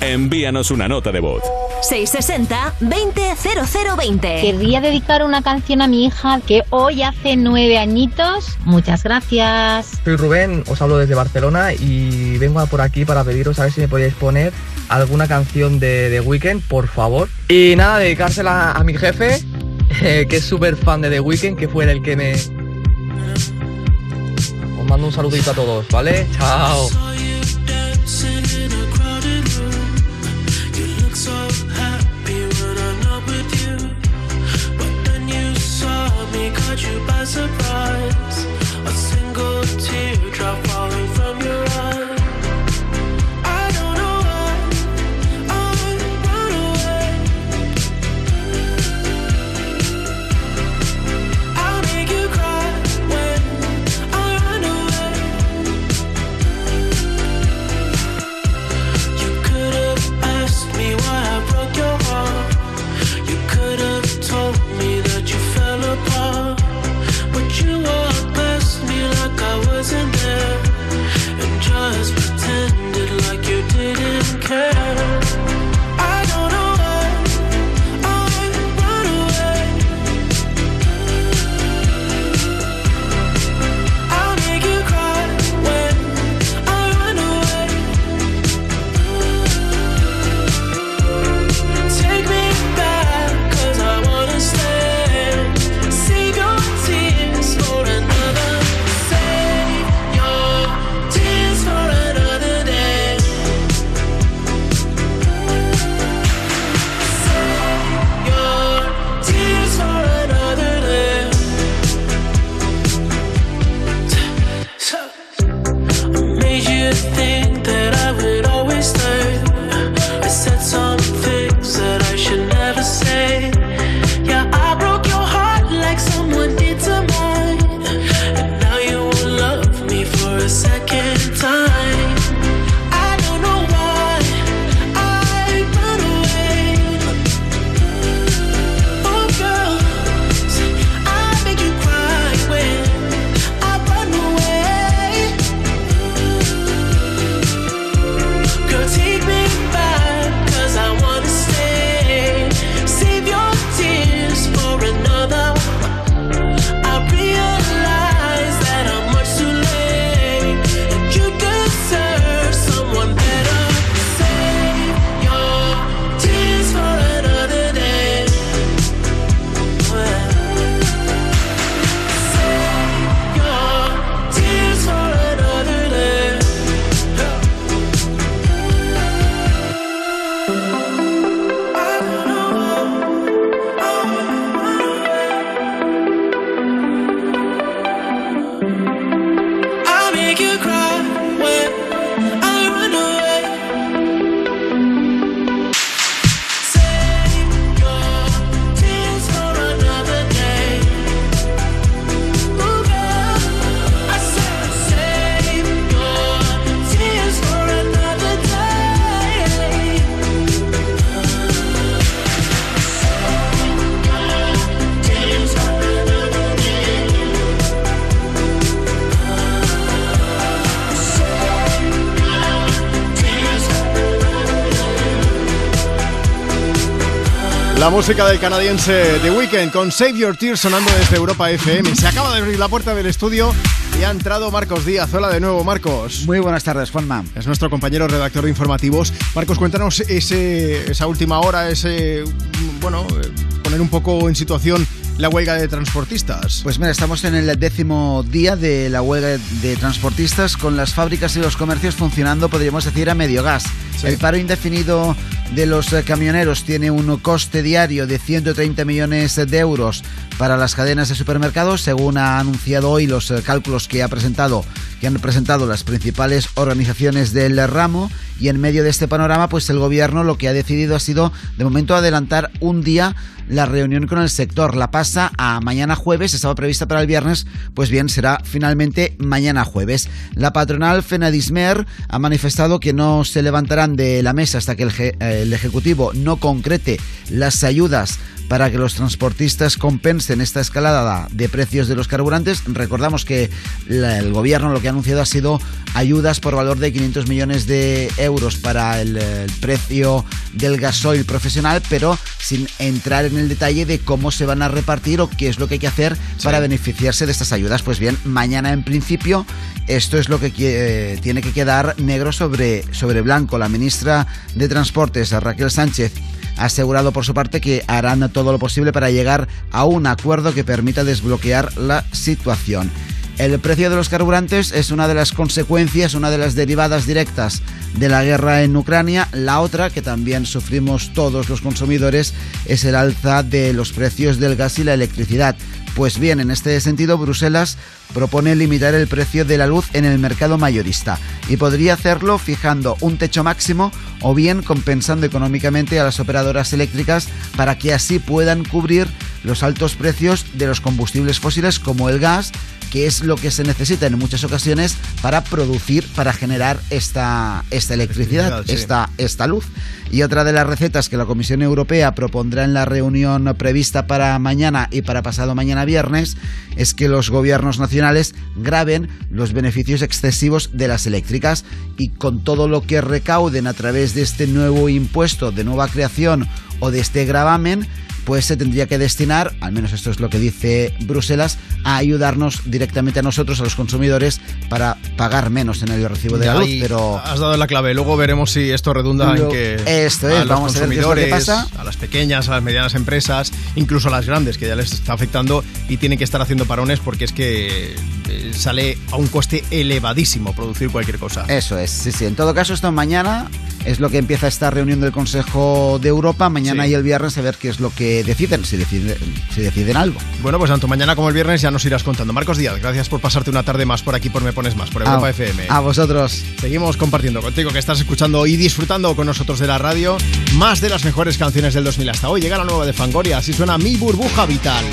Envíanos una nota de voz. 660-200020. Querría dedicar una canción a mi hija que hoy hace nueve añitos. Muchas gracias. Soy Rubén, os hablo desde Barcelona y vengo por aquí para pediros a ver si me podéis poner alguna canción de, de Weekend, por favor. Y nada, dedicársela a, mi jefe, [laughs] eh, que es súper fan de The Weeknd, que fue el que me... Os mando un saludito a todos, ¿vale? Chao. Música del canadiense The Weeknd con Save Your Tears sonando desde Europa FM. Se acaba de abrir la puerta del estudio y ha entrado Marcos Díaz. Hola de nuevo, Marcos. Muy buenas tardes, Juanma. Es nuestro compañero redactor de informativos. Marcos, cuéntanos ese, esa última hora, ese, bueno, poner un poco en situación la huelga de transportistas. Pues mira, estamos en el décimo día de la huelga de transportistas con las fábricas y los comercios funcionando, podríamos decir, a medio gas. El paro indefinido de los eh, camioneros tiene un coste diario de 130 millones de euros para las cadenas de supermercados, según ha anunciado hoy los eh, cálculos que ha presentado que han presentado las principales organizaciones del ramo. Y en medio de este panorama pues el gobierno lo que ha decidido ha sido de momento adelantar un día la reunión con el sector. La pasa a mañana jueves, estaba prevista para el viernes, pues bien, será finalmente mañana jueves. La patronal Fenadismer ha manifestado que no se levantarán de la mesa hasta que el, je- el Ejecutivo no concrete las ayudas para que los transportistas compensen esta escalada de precios de los carburantes. Recordamos que el gobierno lo que ha anunciado ha sido ayudas por valor de 500 millones de euros para el, el precio del gasoil profesional, pero sin entrar en el detalle de cómo se van a repartir o qué es lo que hay que hacer para beneficiarse de estas ayudas. Pues bien, mañana en principio esto es lo que que- tiene que quedar negro sobre, sobre blanco. La ministra de Transportes, Raquel Sánchez, ha asegurado por su parte que harán todo lo posible para llegar a un acuerdo que permita desbloquear la situación. El precio de los carburantes es una de las consecuencias, una de las derivadas directas de la guerra en Ucrania. La otra, que también sufrimos todos los consumidores, es el alza de los precios del gas y la electricidad. Pues bien, en este sentido, Bruselas propone limitar el precio de la luz en el mercado mayorista y podría hacerlo fijando un techo máximo o bien compensando económicamente a las operadoras eléctricas para que así puedan cubrir los altos precios de los combustibles fósiles como el gas que es lo que se necesita en muchas ocasiones para producir, para generar esta, esta electricidad, sí. esta, esta luz. Y otra de las recetas que la Comisión Europea propondrá en la reunión prevista para mañana y para pasado mañana viernes es que los gobiernos nacionales graben los beneficios excesivos de las eléctricas y con todo lo que recauden a través de este nuevo impuesto de nueva creación o de este gravamen, pues se tendría que destinar, al menos esto es lo que dice Bruselas, a ayudarnos directamente a nosotros, a los consumidores, para pagar menos en el recibo de la luz. Pero Has dado la clave. Luego veremos si esto redunda en que. esto es, los vamos a ver qué es lo que consumidores, pasa. A las pequeñas, a las medianas empresas, incluso a las grandes, que ya les está afectando y tienen que estar haciendo parones porque es que eh, sale a un coste elevadísimo producir cualquier cosa. Eso es, sí, sí. En todo caso, esto mañana es lo que empieza esta reunión del Consejo de Europa. Mañana Sí. y el viernes a ver qué es lo que deciden, si deciden, si deciden algo. Bueno, pues tanto mañana como el viernes ya nos irás contando. Marcos Díaz, gracias por pasarte una tarde más por aquí, por Me Pones Más, por Europa a, FM. a vosotros. Seguimos compartiendo contigo que estás escuchando y disfrutando con nosotros de la radio más de las mejores canciones del 2000 hasta hoy. Llega la nueva de Fangoria, así suena Mi Burbuja Vital.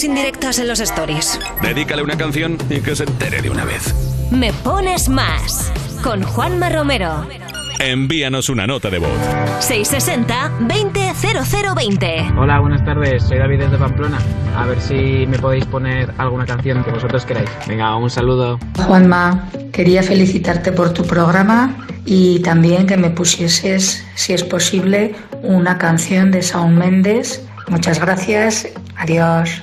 Tus indirectas en los stories? Dedícale una canción y que se entere de una vez. Me pones más. Con Juanma Romero. Envíanos una nota de voz. 660-200020. Hola, buenas tardes. Soy David desde Pamplona. A ver si me podéis poner alguna canción que vosotros queráis. Venga, un saludo. Juanma, quería felicitarte por tu programa y también que me pusieses, si es posible, una canción de Shawn Mendes. Muchas gracias. Adiós.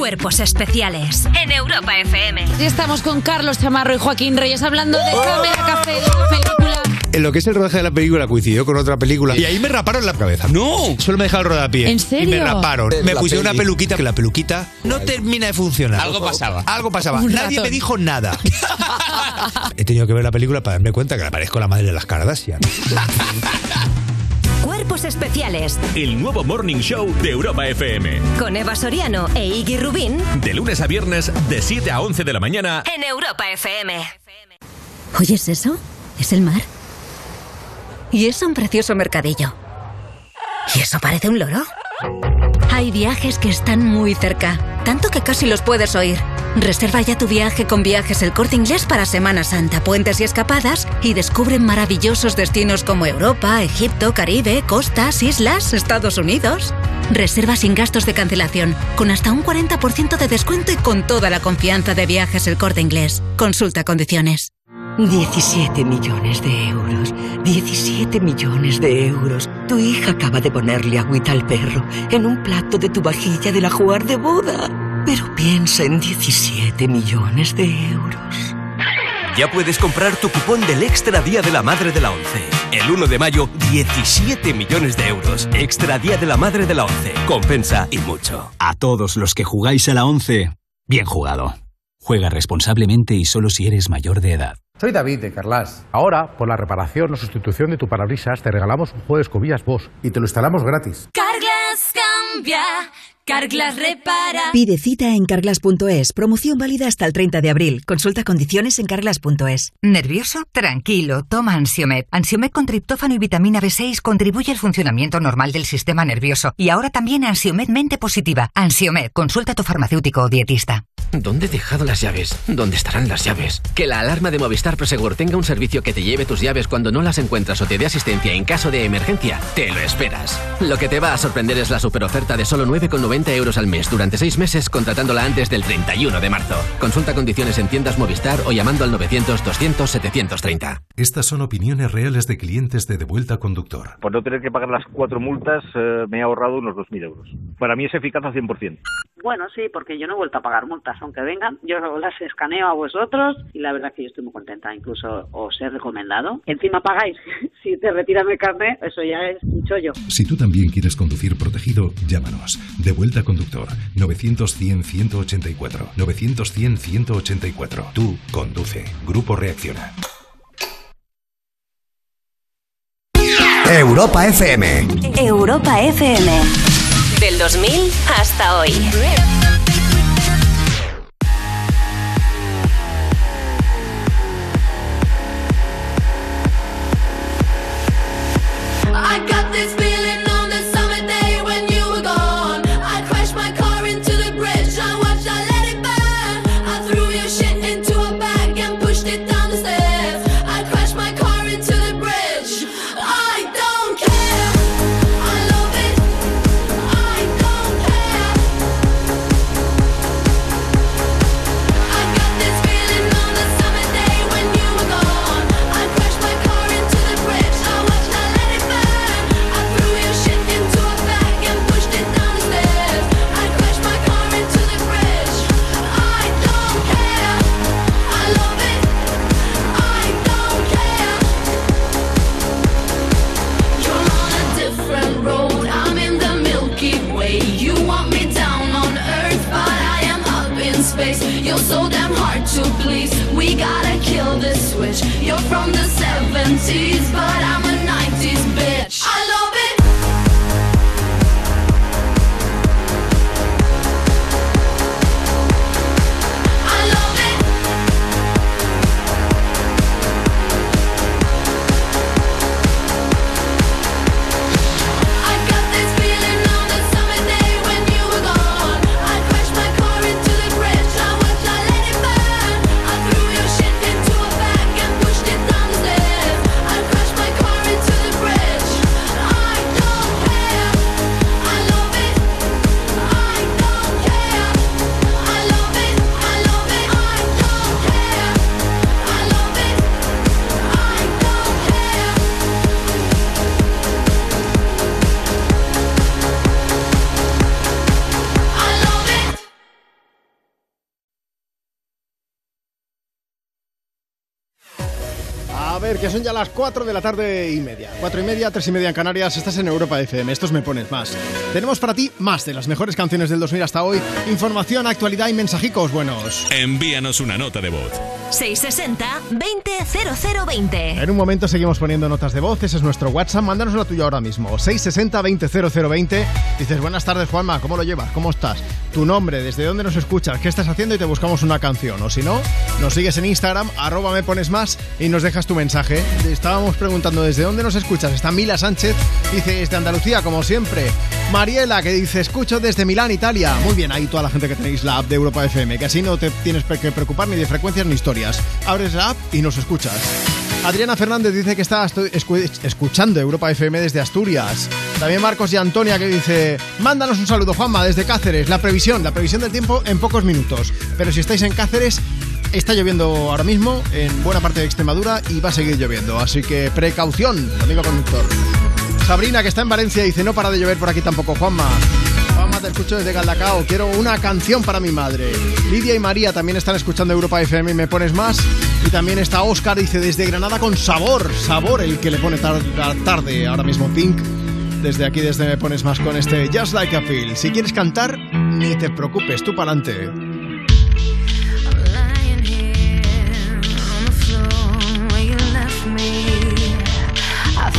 Cuerpos especiales en Europa FM. Y estamos con Carlos Chamarro y Joaquín Reyes hablando de Cámara Café, de la película. En lo que es el rodaje de la película coincidió con otra película y ahí me raparon la cabeza. No, solo me dejaron rodapié. ¿En serio? Y me raparon. Me la pusieron una peli. peluquita que la peluquita no termina de funcionar. Algo pasaba. Algo pasaba. Un Nadie ratón. me dijo nada. [laughs] He tenido que ver la película para darme cuenta que le parezco la madre de las Kardashian. [laughs] Cuerpos especiales El nuevo Morning Show de Europa FM. con Eva Soriano e Iggy Rubín De lunes a viernes, de 7 a 11 de la mañana. en Europa FM. ¿Oyes eso? Es el mar. Y es un precioso mercadillo. ¿Y eso parece un loro? Hay viajes que están muy cerca, tanto que casi los puedes oír. Reserva ya tu viaje con viajes el corte inglés para Semana Santa, puentes y escapadas y descubre maravillosos destinos como Europa, Egipto, Caribe, costas, islas, Estados Unidos. Reserva sin gastos de cancelación, con hasta un 40% de descuento y con toda la confianza de viajes el corte inglés. Consulta condiciones. 17 millones de euros. 17 millones de euros. Tu hija acaba de ponerle agüita al perro en un plato de tu vajilla del ajuar de boda. Pero piensa en 17 millones de euros. Ya puedes comprar tu cupón del Extra Día de la Madre de la ONCE. El 1 de mayo, 17 millones de euros. Extra Día de la Madre de la ONCE. Compensa y mucho. A todos los que jugáis a la 11, bien jugado. Juega responsablemente y solo si eres mayor de edad. Soy David de Carlas. Ahora, por la reparación o sustitución de tu parabrisas, te regalamos un juego de escobillas Bosch y te lo instalamos gratis. Carglass cambia, Carglass repara. Pide cita en carglass.es. Promoción válida hasta el 30 de abril. Consulta condiciones en carglass.es. ¿Nervioso? Tranquilo, toma Ansiomed. Ansiomed con triptófano y vitamina B6 contribuye al funcionamiento normal del sistema nervioso. Y ahora también Ansiomed mente positiva. Ansiomed, consulta a tu farmacéutico o dietista. ¿Dónde he dejado las llaves? ¿Dónde estarán las llaves? Que la alarma de Movistar Prosegur tenga un servicio que te lleve tus llaves cuando no las encuentras o te dé asistencia en caso de emergencia, te lo esperas. Lo que te va a sorprender es la superoferta de solo 9,90 euros al mes durante 6 meses contratándola antes del 31 de marzo. Consulta condiciones en tiendas Movistar o llamando al 900 200 730. Estas son opiniones reales de clientes de Devuelta Conductor. Por no tener que pagar las cuatro multas, eh, me he ahorrado unos 2.000 euros. Para mí es eficaz al 100%. Bueno, sí, porque yo no he vuelto a pagar multas, aunque vengan, yo las escaneo a vosotros y la verdad que yo estoy muy contenta, incluso os he recomendado. Encima pagáis, [laughs] si te retiran el carnet, eso ya es un chollo. Si tú también quieres conducir protegido, llámanos. Devuelta Conductor 900-100-184. 900-100-184. Tú conduce. Grupo Reacciona. Europa FM. Europa FM. Del 2000 hasta hoy. From the 70s, but I'm ver, que son ya las 4 de la tarde y media. 4 y media, 3 y media en Canarias. Estás en Europa FM. Estos me pones más. Tenemos para ti más de las mejores canciones del 2000 hasta hoy. Información, actualidad y mensajicos buenos. Envíanos una nota de voz. 660-200020. En un momento seguimos poniendo notas de voz. Ese es nuestro WhatsApp. Mándanos la tuya ahora mismo. 660-200020. Dices, buenas tardes, Juanma. ¿Cómo lo llevas? ¿Cómo estás? Tu nombre, desde dónde nos escuchas, qué estás haciendo y te buscamos una canción. O si no, nos sigues en Instagram, arroba me pones más y nos dejas tu mensaje estábamos preguntando desde dónde nos escuchas. Está Mila Sánchez, dice desde Andalucía, como siempre. Mariela, que dice escucho desde Milán, Italia. Muy bien, ahí toda la gente que tenéis la app de Europa FM, que así no te tienes que preocupar ni de frecuencias ni historias. Abres la app y nos escuchas. Adriana Fernández dice que está escuchando Europa FM desde Asturias. También Marcos y Antonia que dice, mándanos un saludo Juanma desde Cáceres. La previsión, la previsión del tiempo en pocos minutos. Pero si estáis en Cáceres, Está lloviendo ahora mismo en buena parte de Extremadura y va a seguir lloviendo, así que precaución, amigo conductor. Sabrina, que está en Valencia, dice, no para de llover por aquí tampoco, Juanma. Juanma, te escucho desde Galdacao, quiero una canción para mi madre. Lidia y María también están escuchando Europa FM y me pones más. Y también está Oscar, dice, desde Granada con sabor, sabor, el que le pone tar tarde ahora mismo Pink. Desde aquí, desde Me Pones Más con este Just Like a Feel. Si quieres cantar, ni te preocupes, tú para adelante.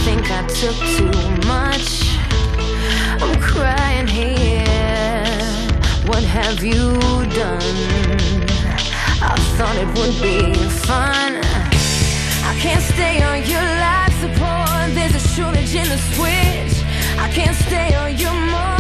think I took too much. I'm crying here. What have you done? I thought it would be fun. I can't stay on your life support. There's a shortage in the switch. I can't stay on your mind.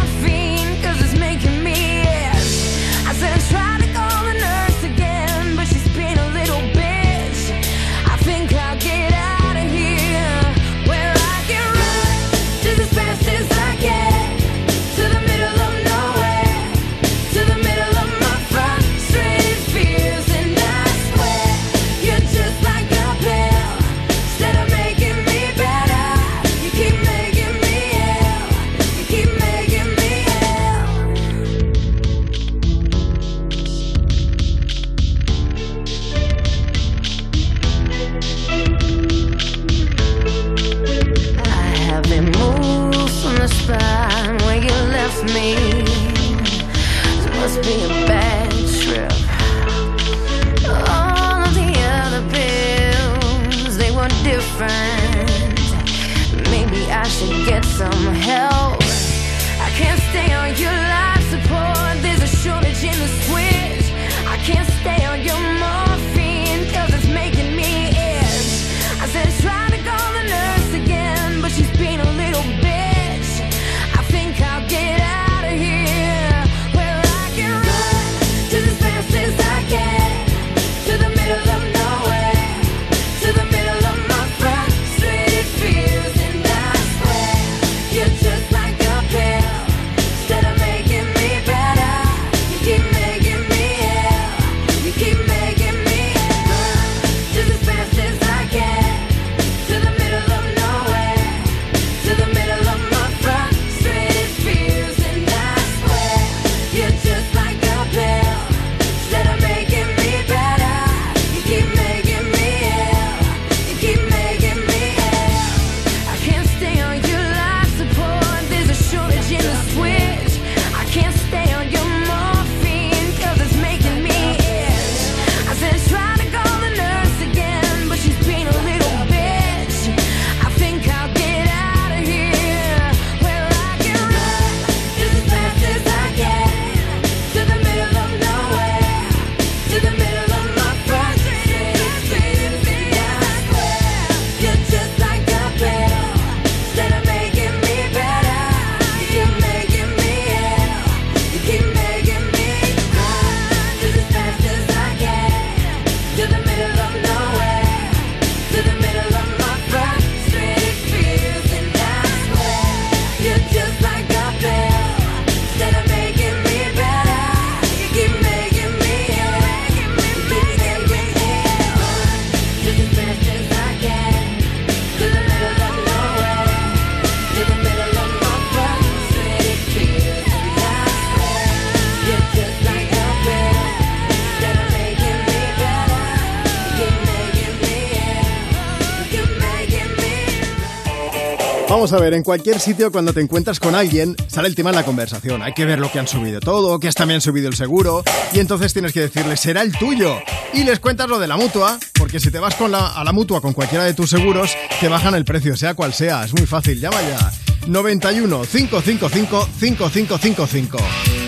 Vamos a ver, en cualquier sitio cuando te encuentras con alguien sale el tema en la conversación. Hay que ver lo que han subido todo, que hasta me han subido el seguro y entonces tienes que decirles, será el tuyo. Y les cuentas lo de la mutua, porque si te vas con la, a la mutua con cualquiera de tus seguros, te bajan el precio, sea cual sea. Es muy fácil, llama ya. 91 555 5555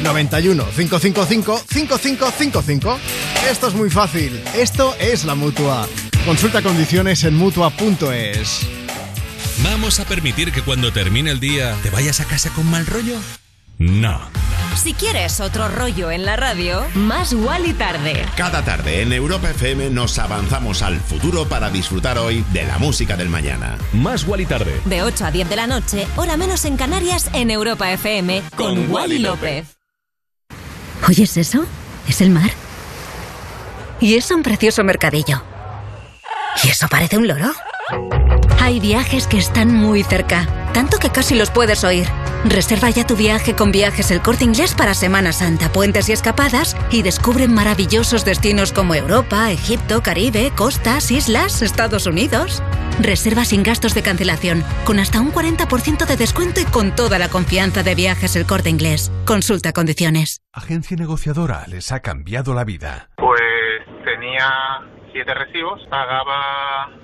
91 555 5555 Esto es muy fácil, esto es la mutua. Consulta condiciones en mutua.es. ¿Vamos a permitir que cuando termine el día te vayas a casa con mal rollo? No. Si quieres otro rollo en la radio, más y tarde. Cada tarde en Europa FM nos avanzamos al futuro para disfrutar hoy de la música del mañana. Más y tarde. De 8 a 10 de la noche, hora menos en Canarias, en Europa FM, con, con Wally López. López. ¿Oyes eso? ¿Es el mar? Y es un precioso mercadillo. ¿Y eso parece un loro? Hay viajes que están muy cerca, tanto que casi los puedes oír. Reserva ya tu viaje con Viajes El Corte Inglés para Semana Santa, puentes y escapadas y descubre maravillosos destinos como Europa, Egipto, Caribe, costas, islas, Estados Unidos. Reserva sin gastos de cancelación, con hasta un 40% de descuento y con toda la confianza de Viajes El Corte Inglés. Consulta condiciones. Agencia negociadora les ha cambiado la vida. Pues tenía siete recibos, pagaba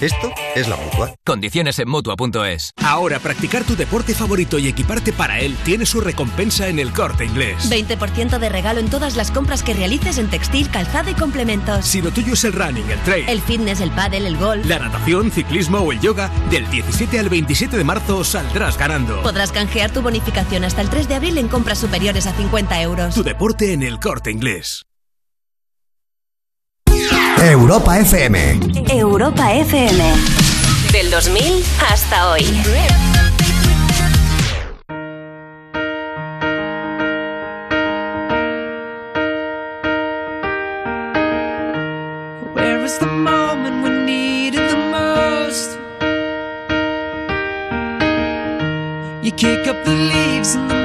Esto es la mutua. Condiciones en mutua.es. Ahora, practicar tu deporte favorito y equiparte para él tiene su recompensa en el corte inglés. 20% de regalo en todas las compras que realices en textil, calzado y complementos. Si lo tuyo es el running, el trail, El fitness, el pádel, el golf. la natación, ciclismo o el yoga, del 17 al 27 de marzo saldrás ganando. Podrás canjear tu bonificación hasta el 3 de abril en compras superiores a 50 euros. Tu deporte en el corte inglés. Europa FM. Europa FM. Del 2000 hasta hoy. Where is the moment we needed the most? You kick up the leaves and the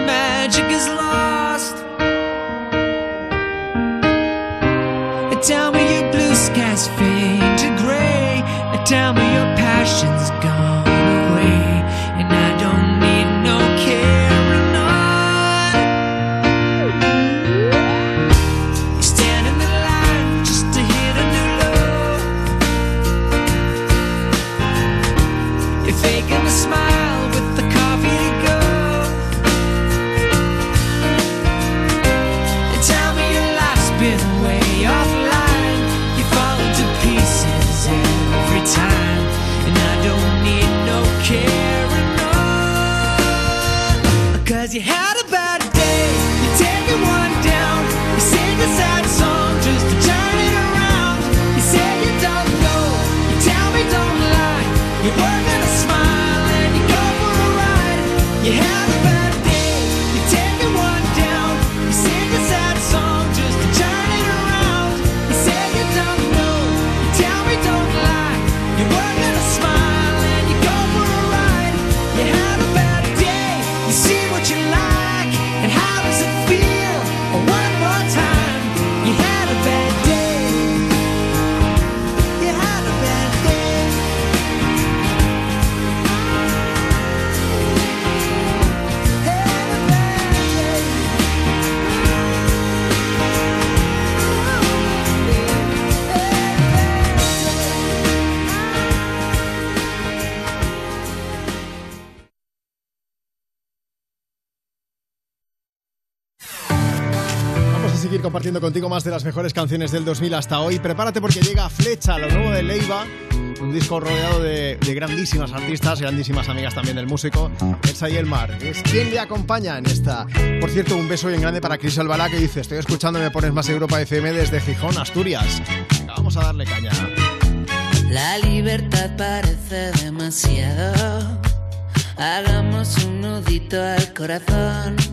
más de las mejores canciones del 2000 hasta hoy. Prepárate porque llega Flecha, lo nuevo de Leiva. Un disco rodeado de, grandísimas artistas, grandísimas amigas también del músico. Elsa y el mar. Es quien le acompaña en esta. Por cierto, un beso bien grande para Cris Albalá que dice: Estoy escuchando Me Pones Más Europa FM desde Gijón, Asturias. Vamos a darle caña. La libertad parece demasiado. Hagamos un nudito al corazón.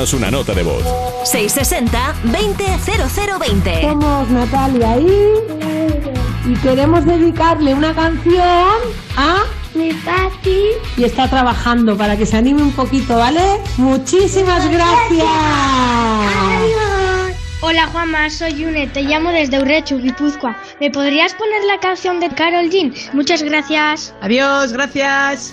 Envíanos una nota de voz. 660-200020. Somos Natalia y, y queremos dedicarle una canción a mi papi y está trabajando para que se anime un poquito, ¿vale? Muchísimas gracias. Hola Juanma, soy Yune, te llamo desde Urechu, Guipúzcoa. ¿Me podrías poner la canción de Carol Jean? Muchas gracias. Adiós, gracias.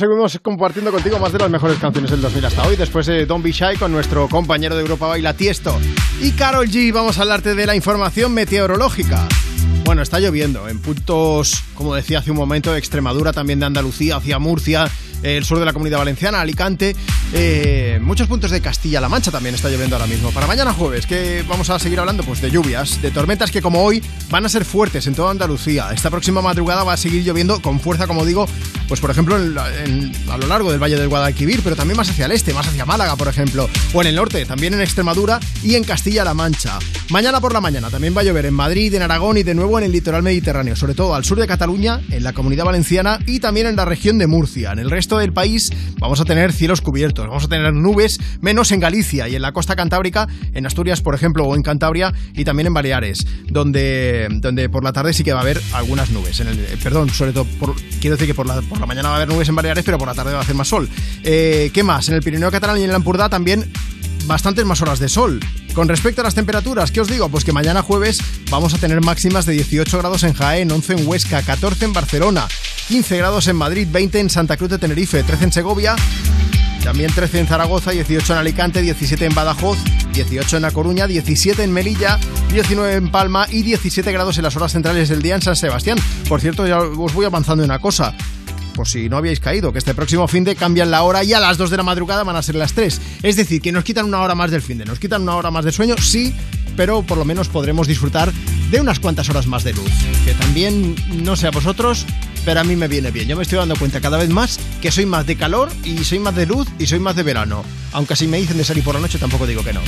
Seguimos compartiendo contigo más de las mejores canciones del 2000 hasta hoy, después de Don't Be Shy con nuestro compañero de Europa Baila Tiesto. Y Carol G, vamos a hablarte de la información meteorológica. Bueno, está lloviendo en puntos, como decía hace un momento, de Extremadura, también de Andalucía, hacia Murcia, eh, el sur de la comunidad valenciana, Alicante, eh, muchos puntos de Castilla-La Mancha también está lloviendo ahora mismo. Para mañana jueves, que vamos a seguir hablando pues de lluvias, de tormentas que como hoy van a ser fuertes en toda Andalucía. Esta próxima madrugada va a seguir lloviendo con fuerza, como digo, pues por ejemplo en a lo largo del Valle del Guadalquivir, pero también más hacia el este, más hacia Málaga, por ejemplo, o en el norte, también en Extremadura y en Castilla-La Mancha. Mañana por la mañana también va a llover en Madrid, en Aragón y de nuevo en el litoral mediterráneo, sobre todo al sur de Cataluña, en la comunidad valenciana y también en la región de Murcia. En el resto del país vamos a tener cielos cubiertos, vamos a tener nubes, menos en Galicia y en la costa cantábrica, en Asturias, por ejemplo, o en Cantabria y también en Baleares, donde, donde por la tarde sí que va a haber algunas nubes. En el, eh, perdón, sobre todo, por- quiero decir que por la, por la mañana va a haber nubes en Baleares, pero por la tarde va a hacer más sol. Eh, ¿Qué más? En el Pirineo catalán y en el Ampurdá también bastantes más horas de sol. Con respecto a las temperaturas, ¿qué os digo? Pues que mañana jueves vamos a tener máximas de 18 grados en Jaén, 11 en Huesca, 14 en Barcelona, 15 grados en Madrid, 20 en Santa Cruz de Tenerife, 13 en Segovia, también 13 en Zaragoza, 18 en Alicante, 17 en Badajoz, 18 en A Coruña, 17 en Melilla, 19 en Palma y 17 grados en las horas centrales del día en San Sebastián. Por cierto, ya os voy avanzando en una cosa si no habíais caído, que este próximo fin de cambian la hora y a las 2 de la madrugada van a ser las 3. Es decir, que nos quitan una hora más del fin de, nos quitan una hora más de sueño, sí, pero por lo menos podremos disfrutar de unas cuantas horas más de luz. Que también, no sé a vosotros, pero a mí me viene bien. Yo me estoy dando cuenta cada vez más que soy más de calor y soy más de luz y soy más de verano. Aunque si me dicen de salir por la noche tampoco digo que no.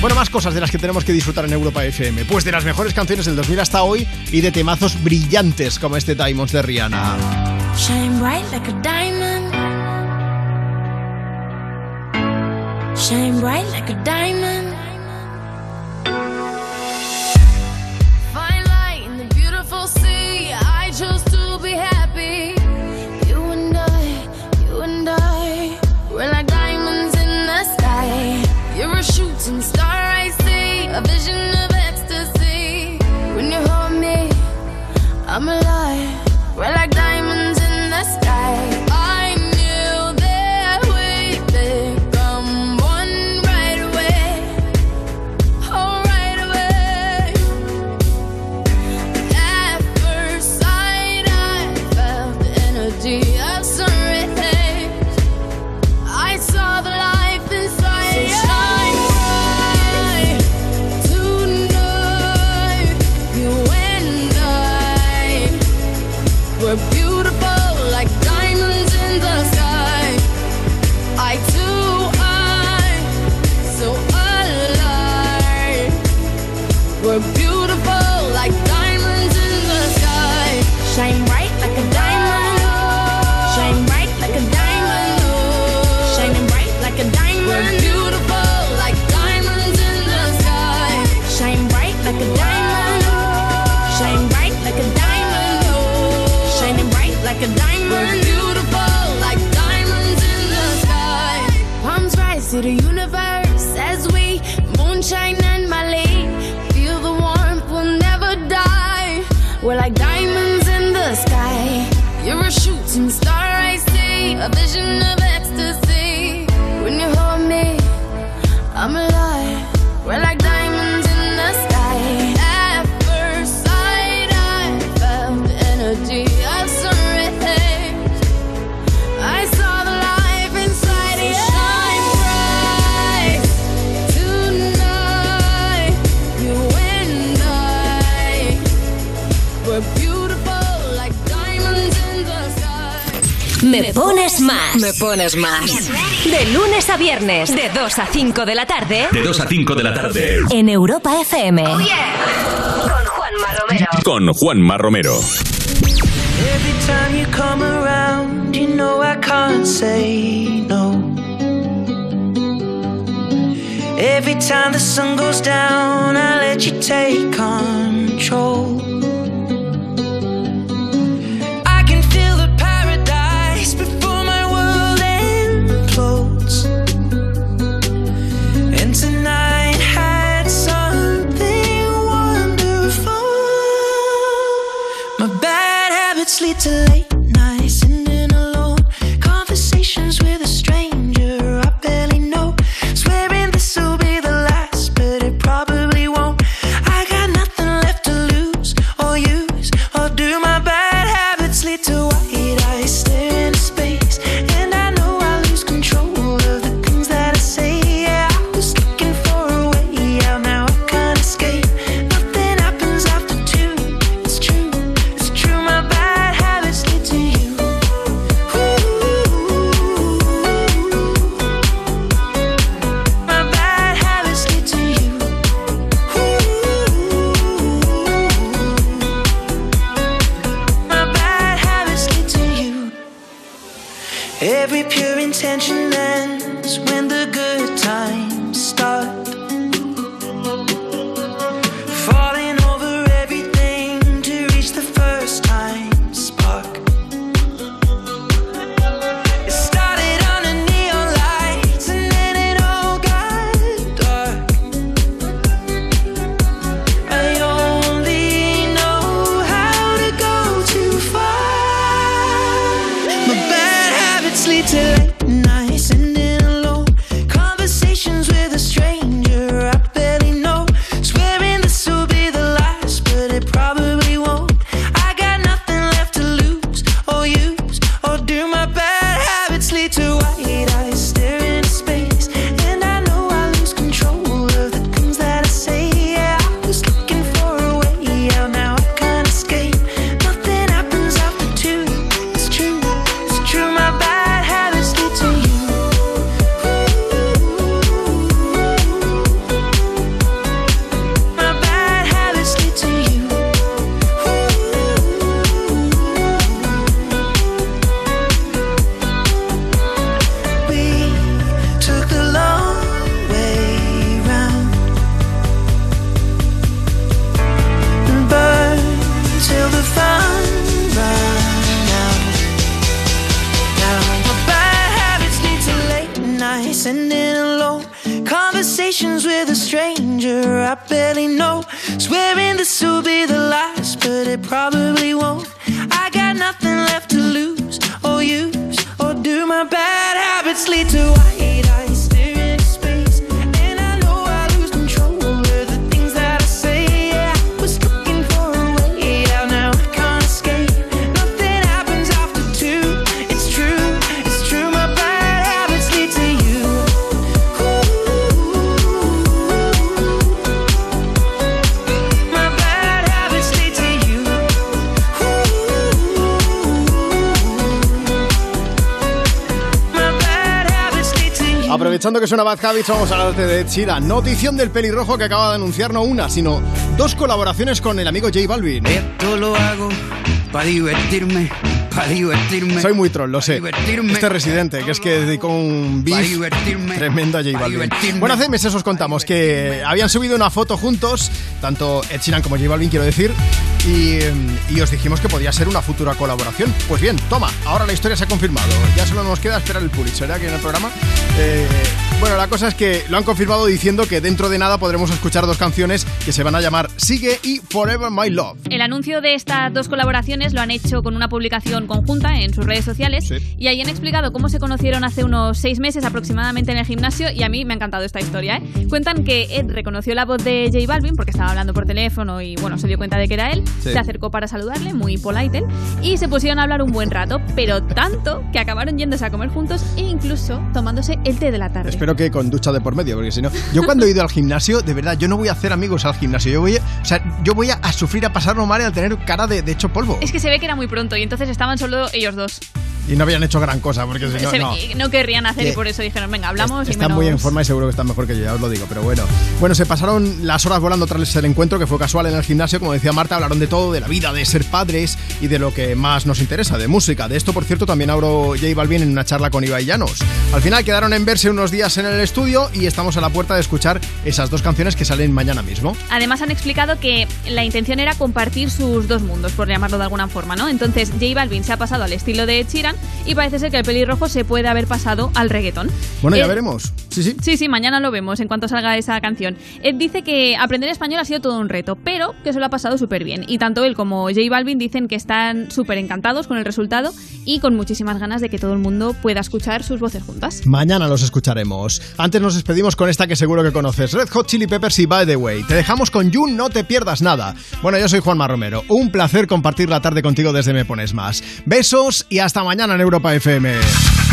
Bueno, más cosas de las que tenemos que disfrutar en Europa FM. Pues de las mejores canciones del 2000 hasta hoy y de temazos brillantes como este Diamonds de Rihanna. Shine bright like a diamond. Shine bright like a diamond. Fine light in the beautiful sea. I chose to be happy. You and I, you and I, we're like diamonds in the sky. You're a shooting star I see, a vision of ecstasy. When you hold me, I'm alive. Pones más. Me pones más. De lunes a viernes, de 2 a 5 de la tarde. De 2 a 5 de la tarde. En Europa FM. Con Juanma Romero. Con Juanma Romero. Every time you come around, you know I can't say no. Every time the sun goes down, I let you take control. Bad habits lead to Aprovechando que suena Bad Habits, vamos a hablarte de Ed. Notición del pelirrojo que acaba de anunciar no una, sino dos colaboraciones con el amigo J Balvin. Esto lo hago para divertirme, para divertirme. Soy muy troll, lo sé. divertirme. Este residente, que es que dedicó un beef tremendo a J Balvin. Bueno, hace meses os contamos que habían subido una foto juntos, tanto Ed Sheeran como J Balvin, quiero decir, y, y os dijimos que podía ser una futura colaboración. Pues bien, toma, ahora la historia se ha confirmado. Ya solo nos queda esperar el Pulitzer, ¿verdad? Que en el programa. Eh, bueno, la cosa es que lo han confirmado diciendo que dentro de nada podremos escuchar dos canciones que se van a llamar Sigue y Forever My Love. El anuncio de estas dos colaboraciones lo han hecho con una publicación conjunta en sus redes sociales y ahí han explicado cómo se conocieron hace unos seis meses aproximadamente en el gimnasio y a mí me ha encantado esta historia. ¿eh? Cuentan que Ed reconoció la voz de J Balvin porque estaba hablando por teléfono y bueno, se dio cuenta de que era él, Sí. se acercó para saludarle, muy polite y se pusieron a hablar un buen rato, pero tanto que acabaron yéndose a comer juntos e incluso tomándose el té de la tarde. Espero que con ducha de por medio, porque si no. Yo cuando he ido al gimnasio, de verdad, yo no voy a hacer amigos al gimnasio. Yo voy a, o sea, yo voy a, a sufrir, a pasarlo mal y a tener cara de, de hecho polvo. Es que se ve que era muy pronto y entonces estaban solo ellos dos. Y no habían hecho gran cosa, porque si no, Se- no. no querrían hacer y por eso dijeron, venga, hablamos y Están menos... muy en forma y seguro que están mejor que yo, ya os lo digo, pero bueno. Bueno, se pasaron las horas volando tras el encuentro, que fue casual en el gimnasio, como decía Marta, hablaron de todo, de la vida, de ser padres y de lo que más nos interesa, de música. De esto, por cierto, también abro J Balvin en una charla con Ibai Llanos. Al final quedaron en verse unos días en el estudio y estamos a la puerta de escuchar esas dos canciones que salen mañana mismo. Además han explicado que la intención era compartir sus dos mundos, por llamarlo de alguna forma, ¿no? Entonces J Balvin se ha pasado al estilo de Sheeran y parece ser que el pelirrojo se puede haber pasado al reggaetón. Bueno, ya Ed- veremos. Sí, sí. Sí, sí, mañana lo vemos en cuanto salga esa canción. Ed dice que aprender español ha sido todo un reto, pero que se lo ha pasado súper bien. Y tanto él como J Balvin dicen que están súper encantados con el resultado y con muchísimas ganas de que todo el mundo pueda escuchar sus voces juntas. Mañana los escucharemos. Antes nos despedimos con esta que seguro que conoces, Red Hot Chili Peppers y By the Way. Te dejamos con You, no te pierdas nada. Bueno, yo soy Juanma Romero. Un placer compartir la tarde contigo desde Me Pones Más. Besos y hasta mañana en Europa FM.